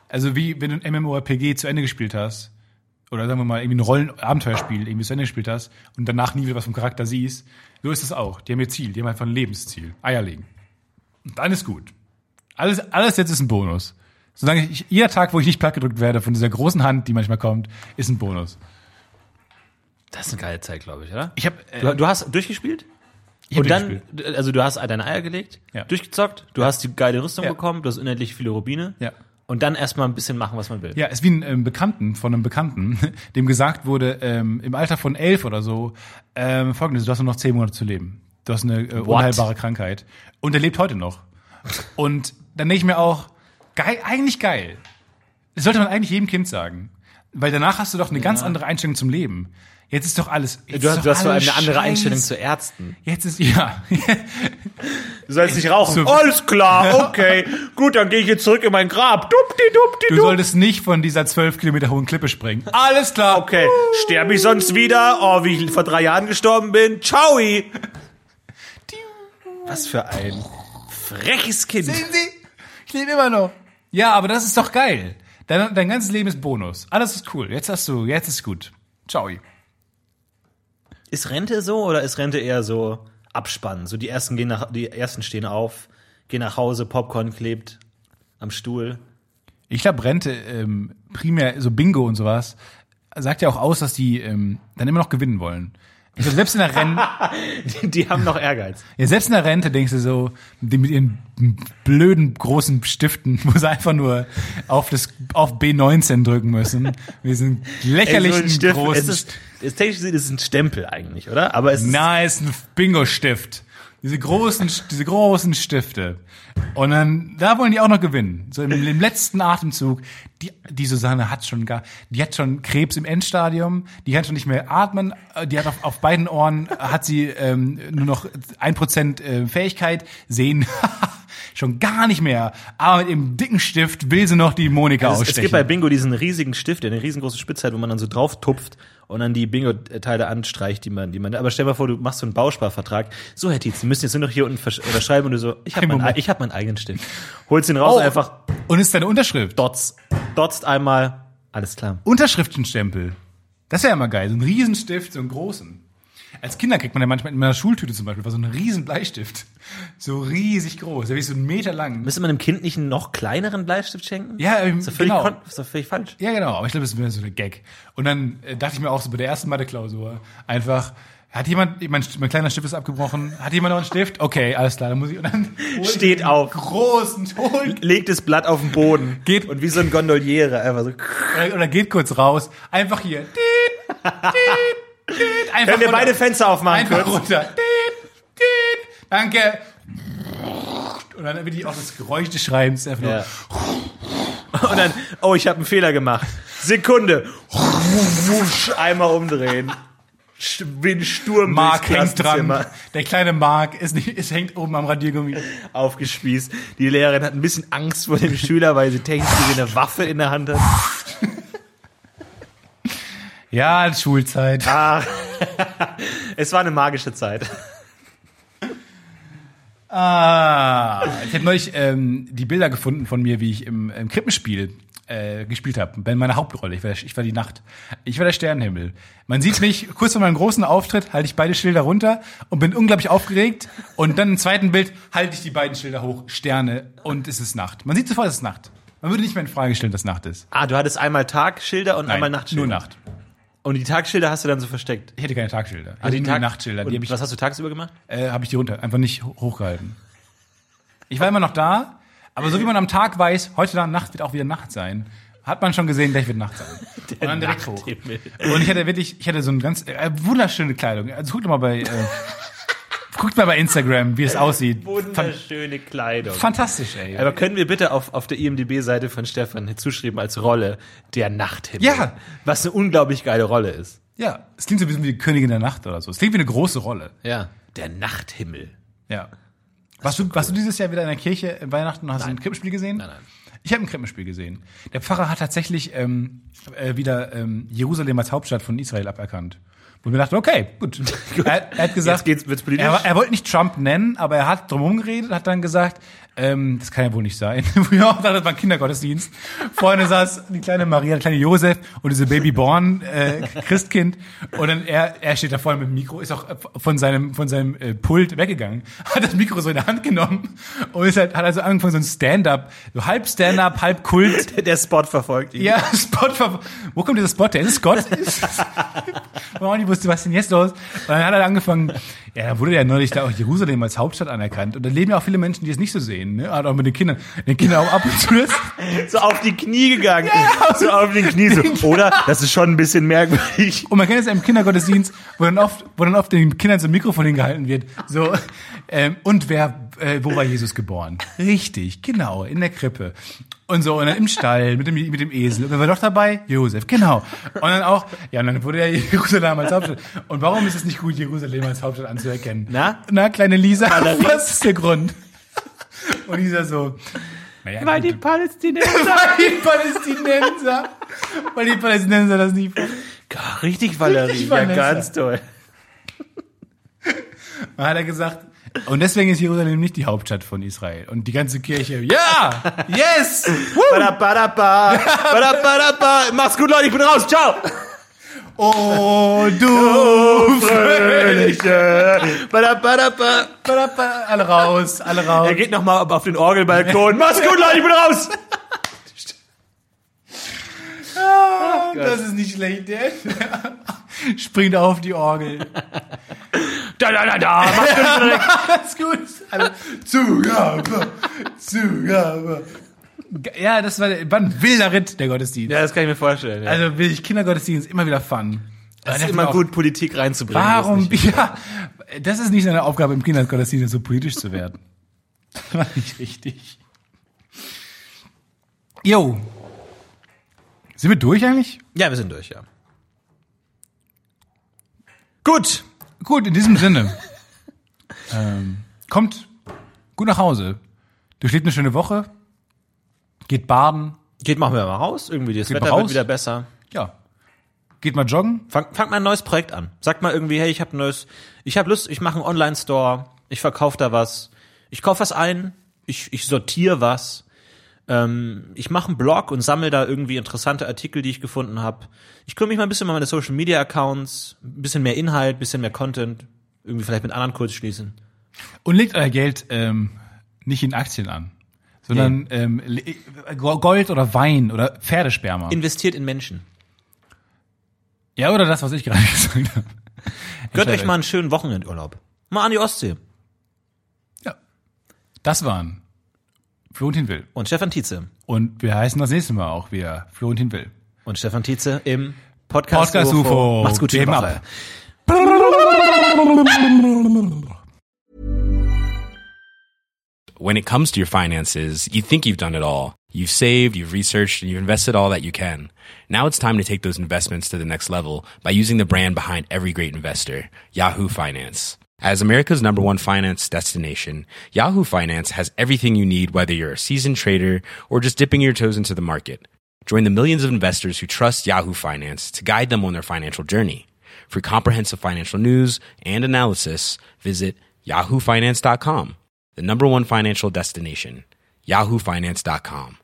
also wie wenn du ein MMORPG zu Ende gespielt hast, oder sagen wir mal irgendwie ein Rollen-Abenteuerspiel irgendwie zu Ende gespielt hast und danach nie wieder was vom Charakter siehst, so ist es auch. Die haben ihr Ziel, die haben einfach ein Lebensziel. Eier legen. Und dann ist gut. Alles, alles jetzt ist ein Bonus. Solange ich, jeder Tag, wo ich nicht plattgedrückt werde von dieser großen Hand, die manchmal kommt, ist ein Bonus. Das ist eine geile Zeit, glaube ich, oder? Ich habe Du, du hast durchgespielt? ich hab Und dann, gespielt. also du hast deine Eier gelegt, Ja. durchgezockt, du hast die geile Rüstung Ja. bekommen, du hast unendlich viele Rubine. Ja. Und dann erstmal ein bisschen machen, was man will. Ja, ist wie ein ähm, Bekannten von einem Bekannten, dem gesagt wurde, ähm, im Alter von elf oder so, ähm, folgendes, du hast nur noch zehn Monate zu leben. Du hast eine äh, unheilbare Krankheit. Und er lebt heute noch. Und dann denke ich mir auch, geil, eigentlich geil. Das sollte man eigentlich jedem Kind sagen. Weil danach hast du doch eine ganz andere Einstellung zum Leben. Jetzt ist doch alles. Du hast, doch du hast vor allem eine andere Scheiß. Einstellung zu Ärzten. Jetzt ist, ja. Du sollst nicht rauchen. So- Alles klar, okay. Gut, dann gehe ich jetzt zurück in mein Grab. Dupti, dupti, Du solltest nicht von dieser zwölf Kilometer hohen Klippe springen. Alles klar. Okay, sterbe ich sonst wieder? Oh, wie ich vor drei Jahren gestorben bin. Ciao. Was für ein freches Kind. Sehen Sie? Ich lebe immer noch. Ja, aber das ist doch geil. Dein, dein ganzes Leben ist Bonus. Alles ist cool. Jetzt hast du, jetzt ist gut. Ciao. Ist Rente so oder ist Rente eher so Abspannen? So die ersten gehen nach, die ersten stehen auf, gehen nach Hause, Popcorn klebt am Stuhl. Ich glaube, Rente, ähm, primär so Bingo und sowas, sagt ja auch aus, dass die ähm, dann immer noch gewinnen wollen. Glaub, selbst in der Rente, Die, die haben noch Ehrgeiz. ja, selbst in der Rente denkst du so, die mit ihren blöden großen Stiften, wo sie einfach nur auf das auf B19 drücken müssen. Wir sind lächerlich so Stift, großen. es ist, es, technisch gesehen ist es ein Stempel eigentlich, oder? Aber es ist, Nice, ein Bingo-Stift. Diese großen, diese großen Stifte. Und dann, da wollen die auch noch gewinnen. So im, im letzten Atemzug. Die, die Susanne hat schon gar, die hat schon Krebs im Endstadium. Die kann schon nicht mehr atmen. Die hat auf, auf beiden Ohren, hat sie ähm, nur noch ein Prozent äh, Fähigkeit. Sehen schon gar nicht mehr. Aber mit ihrem dicken Stift will sie noch die Monika es, es ausstechen. gibt bei Bingo diesen riesigen Stift, der eine riesengroße Spitzheit, wo man dann so drauf tupft und dann die Bingo-Teile anstreicht, die man, die man, aber stell dir mal vor, du machst so einen Bausparvertrag. So, Herr Tietz, Sie müssen jetzt nur noch hier unten unterschreiben und du so, ich habe mein, ich hab meinen eigenen Stift. Holst ihn raus, Oh. einfach Und ist deine Unterschrift. dotz, dotzt einmal, alles klar. Unterschriftenstempel. Das wäre ja immer geil. So ein Riesenstift, so einen großen. Als Kinder kriegt man ja manchmal in meiner Schultüte zum Beispiel war so ein riesen Bleistift. So riesig groß. Der ist so einen Meter lang. Müsste man einem Kind nicht einen noch kleineren Bleistift schenken? Ja, ähm, Ist doch völlig, genau. ist doch völlig falsch. Ja, genau. Aber ich glaube, das wäre so eine Gag. Und dann äh, dachte ich mir auch so bei der ersten Mathe-Klausur einfach, Hat jemand, mein, mein kleiner Stift ist abgebrochen. Hat jemand noch einen Stift? Okay, alles klar, dann muss ich, und dann Steht auf. Großen Ton. Legt das Blatt auf den Boden. Geht- Und wie so ein Gondoliere einfach so. Oder, oder geht kurz raus. Einfach hier. Tiet, tiet. Einfach Können wir runter. beide Fenster aufmachen Einfach kurz? runter. Danke. Und dann wird die auch das Geräusch des Schreibens einfach nur. Ja. Und dann, oh, ich habe einen Fehler gemacht. Sekunde. Einmal umdrehen. Wie ein Sturm Mark hängt dran. Der kleine Mark ist nicht, ist hängt oben am Radiergummi. Aufgespießt. Die Lehrerin hat ein bisschen Angst vor dem Schüler, weil sie technisch gesehen eine Waffe in der Hand hat. Ja, Schulzeit. Ah. es war eine magische Zeit. Ah, ich habe neulich ähm, die Bilder gefunden von mir, wie ich im, im Krippenspiel äh, gespielt habe. Bei meiner Hauptrolle. Ich war, ich war die Nacht. Ich war der Sternenhimmel. Man sieht mich kurz vor meinem großen Auftritt, halte ich beide Schilder runter und bin unglaublich aufgeregt. Und dann im zweiten Bild halte ich die beiden Schilder hoch, Sterne und es ist Nacht. Man sieht sofort, es ist Nacht. Man würde nicht mehr in Frage stellen, dass Nacht ist. Ah, du hattest einmal Tagschilder und einmal Nachtschilder. Nur Nacht. Und die Tagschilder hast du dann so versteckt. Ich hätte keine Tagschilder. Ich Ah, die Tag- die Nachtschilder. Die habe ich, was hast du tagsüber gemacht? äh, hab ich die runter, einfach nicht ho- hochgehalten. Ich war immer noch da, aber so wie man am Tag weiß, heute Nacht wird auch wieder Nacht sein, hat man schon gesehen, gleich wird Nacht sein. und dann direkt hoch. Und ich hatte wirklich, ich hatte so eine ganz äh, wunderschöne Kleidung. Also guckt mal bei, äh, guckt mal bei Instagram, wie es aussieht. Fan Wunderschöne Kleidung. fantastisch, ey. Aber können wir bitte auf, auf der IMDB-Seite von Stefan zuschreiben als Rolle der Nachthimmel? Ja. Was eine unglaublich geile Rolle ist. ja, es klingt so ein bisschen wie die Königin der Nacht oder so. Es klingt wie eine große Rolle. Ja. Der Nachthimmel. Ja. Warst du, warst du dieses Jahr wieder in der Kirche in Weihnachten und hast ein Krippenspiel gesehen? Nein, nein. Ich habe ein Krippenspiel gesehen. Der Pfarrer hat tatsächlich ähm, äh, wieder ähm, Jerusalem als Hauptstadt von Israel aberkannt. Wo wir dachten, okay, gut. er, er hat gesagt, Jetzt geht's- wird's politisch. Er, er wollte nicht Trump nennen, aber er hat drumherum geredet, hat dann gesagt, ähm, das kann ja wohl nicht sein. ja, das war ein Kindergottesdienst. Vorne saß die kleine Maria, der kleine Josef und diese Babyborn äh, Christkind. Und dann er, er steht da vorne mit dem Mikro, ist auch von seinem von seinem äh, Pult weggegangen, hat das Mikro so in der Hand genommen und ist halt, hat also angefangen so ein Stand-up, so halb Stand-up, halb Kult. Der, der Spot verfolgt ihn. Ja, Spot. ver- Wo kommt dieser Spot? Der ist Scott. Man auch nicht wusste, was denn jetzt los? Und dann hat er angefangen, ja, dann wurde ja neulich da auch Jerusalem als Hauptstadt anerkannt. Und da leben ja auch viele Menschen, die es nicht so sehen, ne? Hat auch mit den Kindern, den Kindern auch ab und zu das. So auf die Knie gegangen. so auf die Knie. So. Oder? Das ist schon ein bisschen merkwürdig. Und man kennt es ja im Kindergottesdienst, wo dann oft, wo dann oft den Kindern so ein Mikrofon hingehalten wird. So, ähm, und wer, äh, wo war Jesus geboren? Richtig, genau, in der Krippe. Und so, und dann im Stall, mit dem, mit dem Esel. Und wer war doch dabei? Josef, genau. Und dann auch, ja, und dann wurde ja Jerusalem als Hauptstadt. Und warum ist es nicht gut, Jerusalem als Hauptstadt anzuerkennen? Na? Na, kleine Lisa, was ist der Grund? Und Lisa so, naja, Weil die Palästinenser. weil die Palästinenser, weil die Palästinenser das nicht Richtig, Valerie. Richtig, ja, Vanessa. ganz toll. Dann hat er gesagt, und deswegen ist Jerusalem nicht die Hauptstadt von Israel. Und die ganze Kirche, ja, yes. Badabadaba. Badabadaba. Mach's gut, Leute. Ich bin raus. Ciao. oh du Fröhliche. Badabadaba. Fröhliche. Alle raus, alle raus. Er geht nochmal auf den Orgelbalkon. Mach's gut, Leute. Ich bin raus. Ah, das ist nicht schlecht, der springt auf die Orgel. Da, da, da, da. Mach's gut. Leute. Alles gut. Alle, Zugabe, Zugabe. Ja, das war, war ein wilder Ritt, der Gottesdienst. Ja, das kann ich mir vorstellen. Ja. Also will ich Kindergottesdienst immer wieder fun. es ist immer gut, Politik reinzubringen. Warum? Das ist nicht- Ja, das ist nicht seine Aufgabe im Kindergottesdienst, so politisch zu werden. Das war nicht richtig. Jo. Sind wir durch eigentlich? Ja, wir sind durch, ja. Gut. Gut, in diesem Sinne. ähm, kommt gut nach Hause. Durchlebt eine schöne Woche. Geht baden. Geht, machen wir mal raus. Irgendwie, das Geht Wetter mal raus. wird wieder besser. Ja. Geht mal joggen. Fang, fangt mal ein neues Projekt an. Sagt mal irgendwie, hey, ich habe neues, ich habe Lust, ich mache einen Online-Store, ich verkaufe da was, ich kaufe was ein, ich, ich sortiere was, ähm, ich mache einen Blog und sammle da irgendwie interessante Artikel, die ich gefunden habe. Ich kümmere mich mal ein bisschen um meine Social-Media-Accounts, ein bisschen mehr Inhalt, ein bisschen mehr Content, irgendwie vielleicht mit anderen kurz schließen. Und legt euer Geld ähm, nicht in Aktien an, sondern ähm, le- Gold oder Wein oder Pferdesperma. Investiert in Menschen. ja, oder das, was ich gerade gesagt habe. Gönnt euch mal einen schönen Wochenendurlaub. Mal an die Ostsee. Ja. Das waren Florentin Will. Und Stefan Tietze. Und wir heißen das nächste Mal auch wieder Florentin Will. Und Stefan Tietze im Podcast, Podcast UFO. Macht's gut, schöne Geben Woche. ab. when it comes to your finances, you think you've done it all. You've saved, you've researched, and you've invested all that you can. Now it's time to take those investments to the next level by using the brand behind every great investor, Yahoo Finance. As America's number one finance destination, Yahoo Finance has everything you need, whether you're a seasoned trader or just dipping your toes into the market. Join the millions of investors who trust Yahoo Finance to guide them on their financial journey. For comprehensive financial news and analysis, visit yahoofinance.com, the number one financial destination, yahoofinance.com.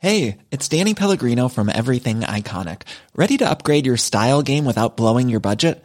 Hey, it's Danny Pellegrino from Everything Iconic. Ready to upgrade your style game without blowing your budget?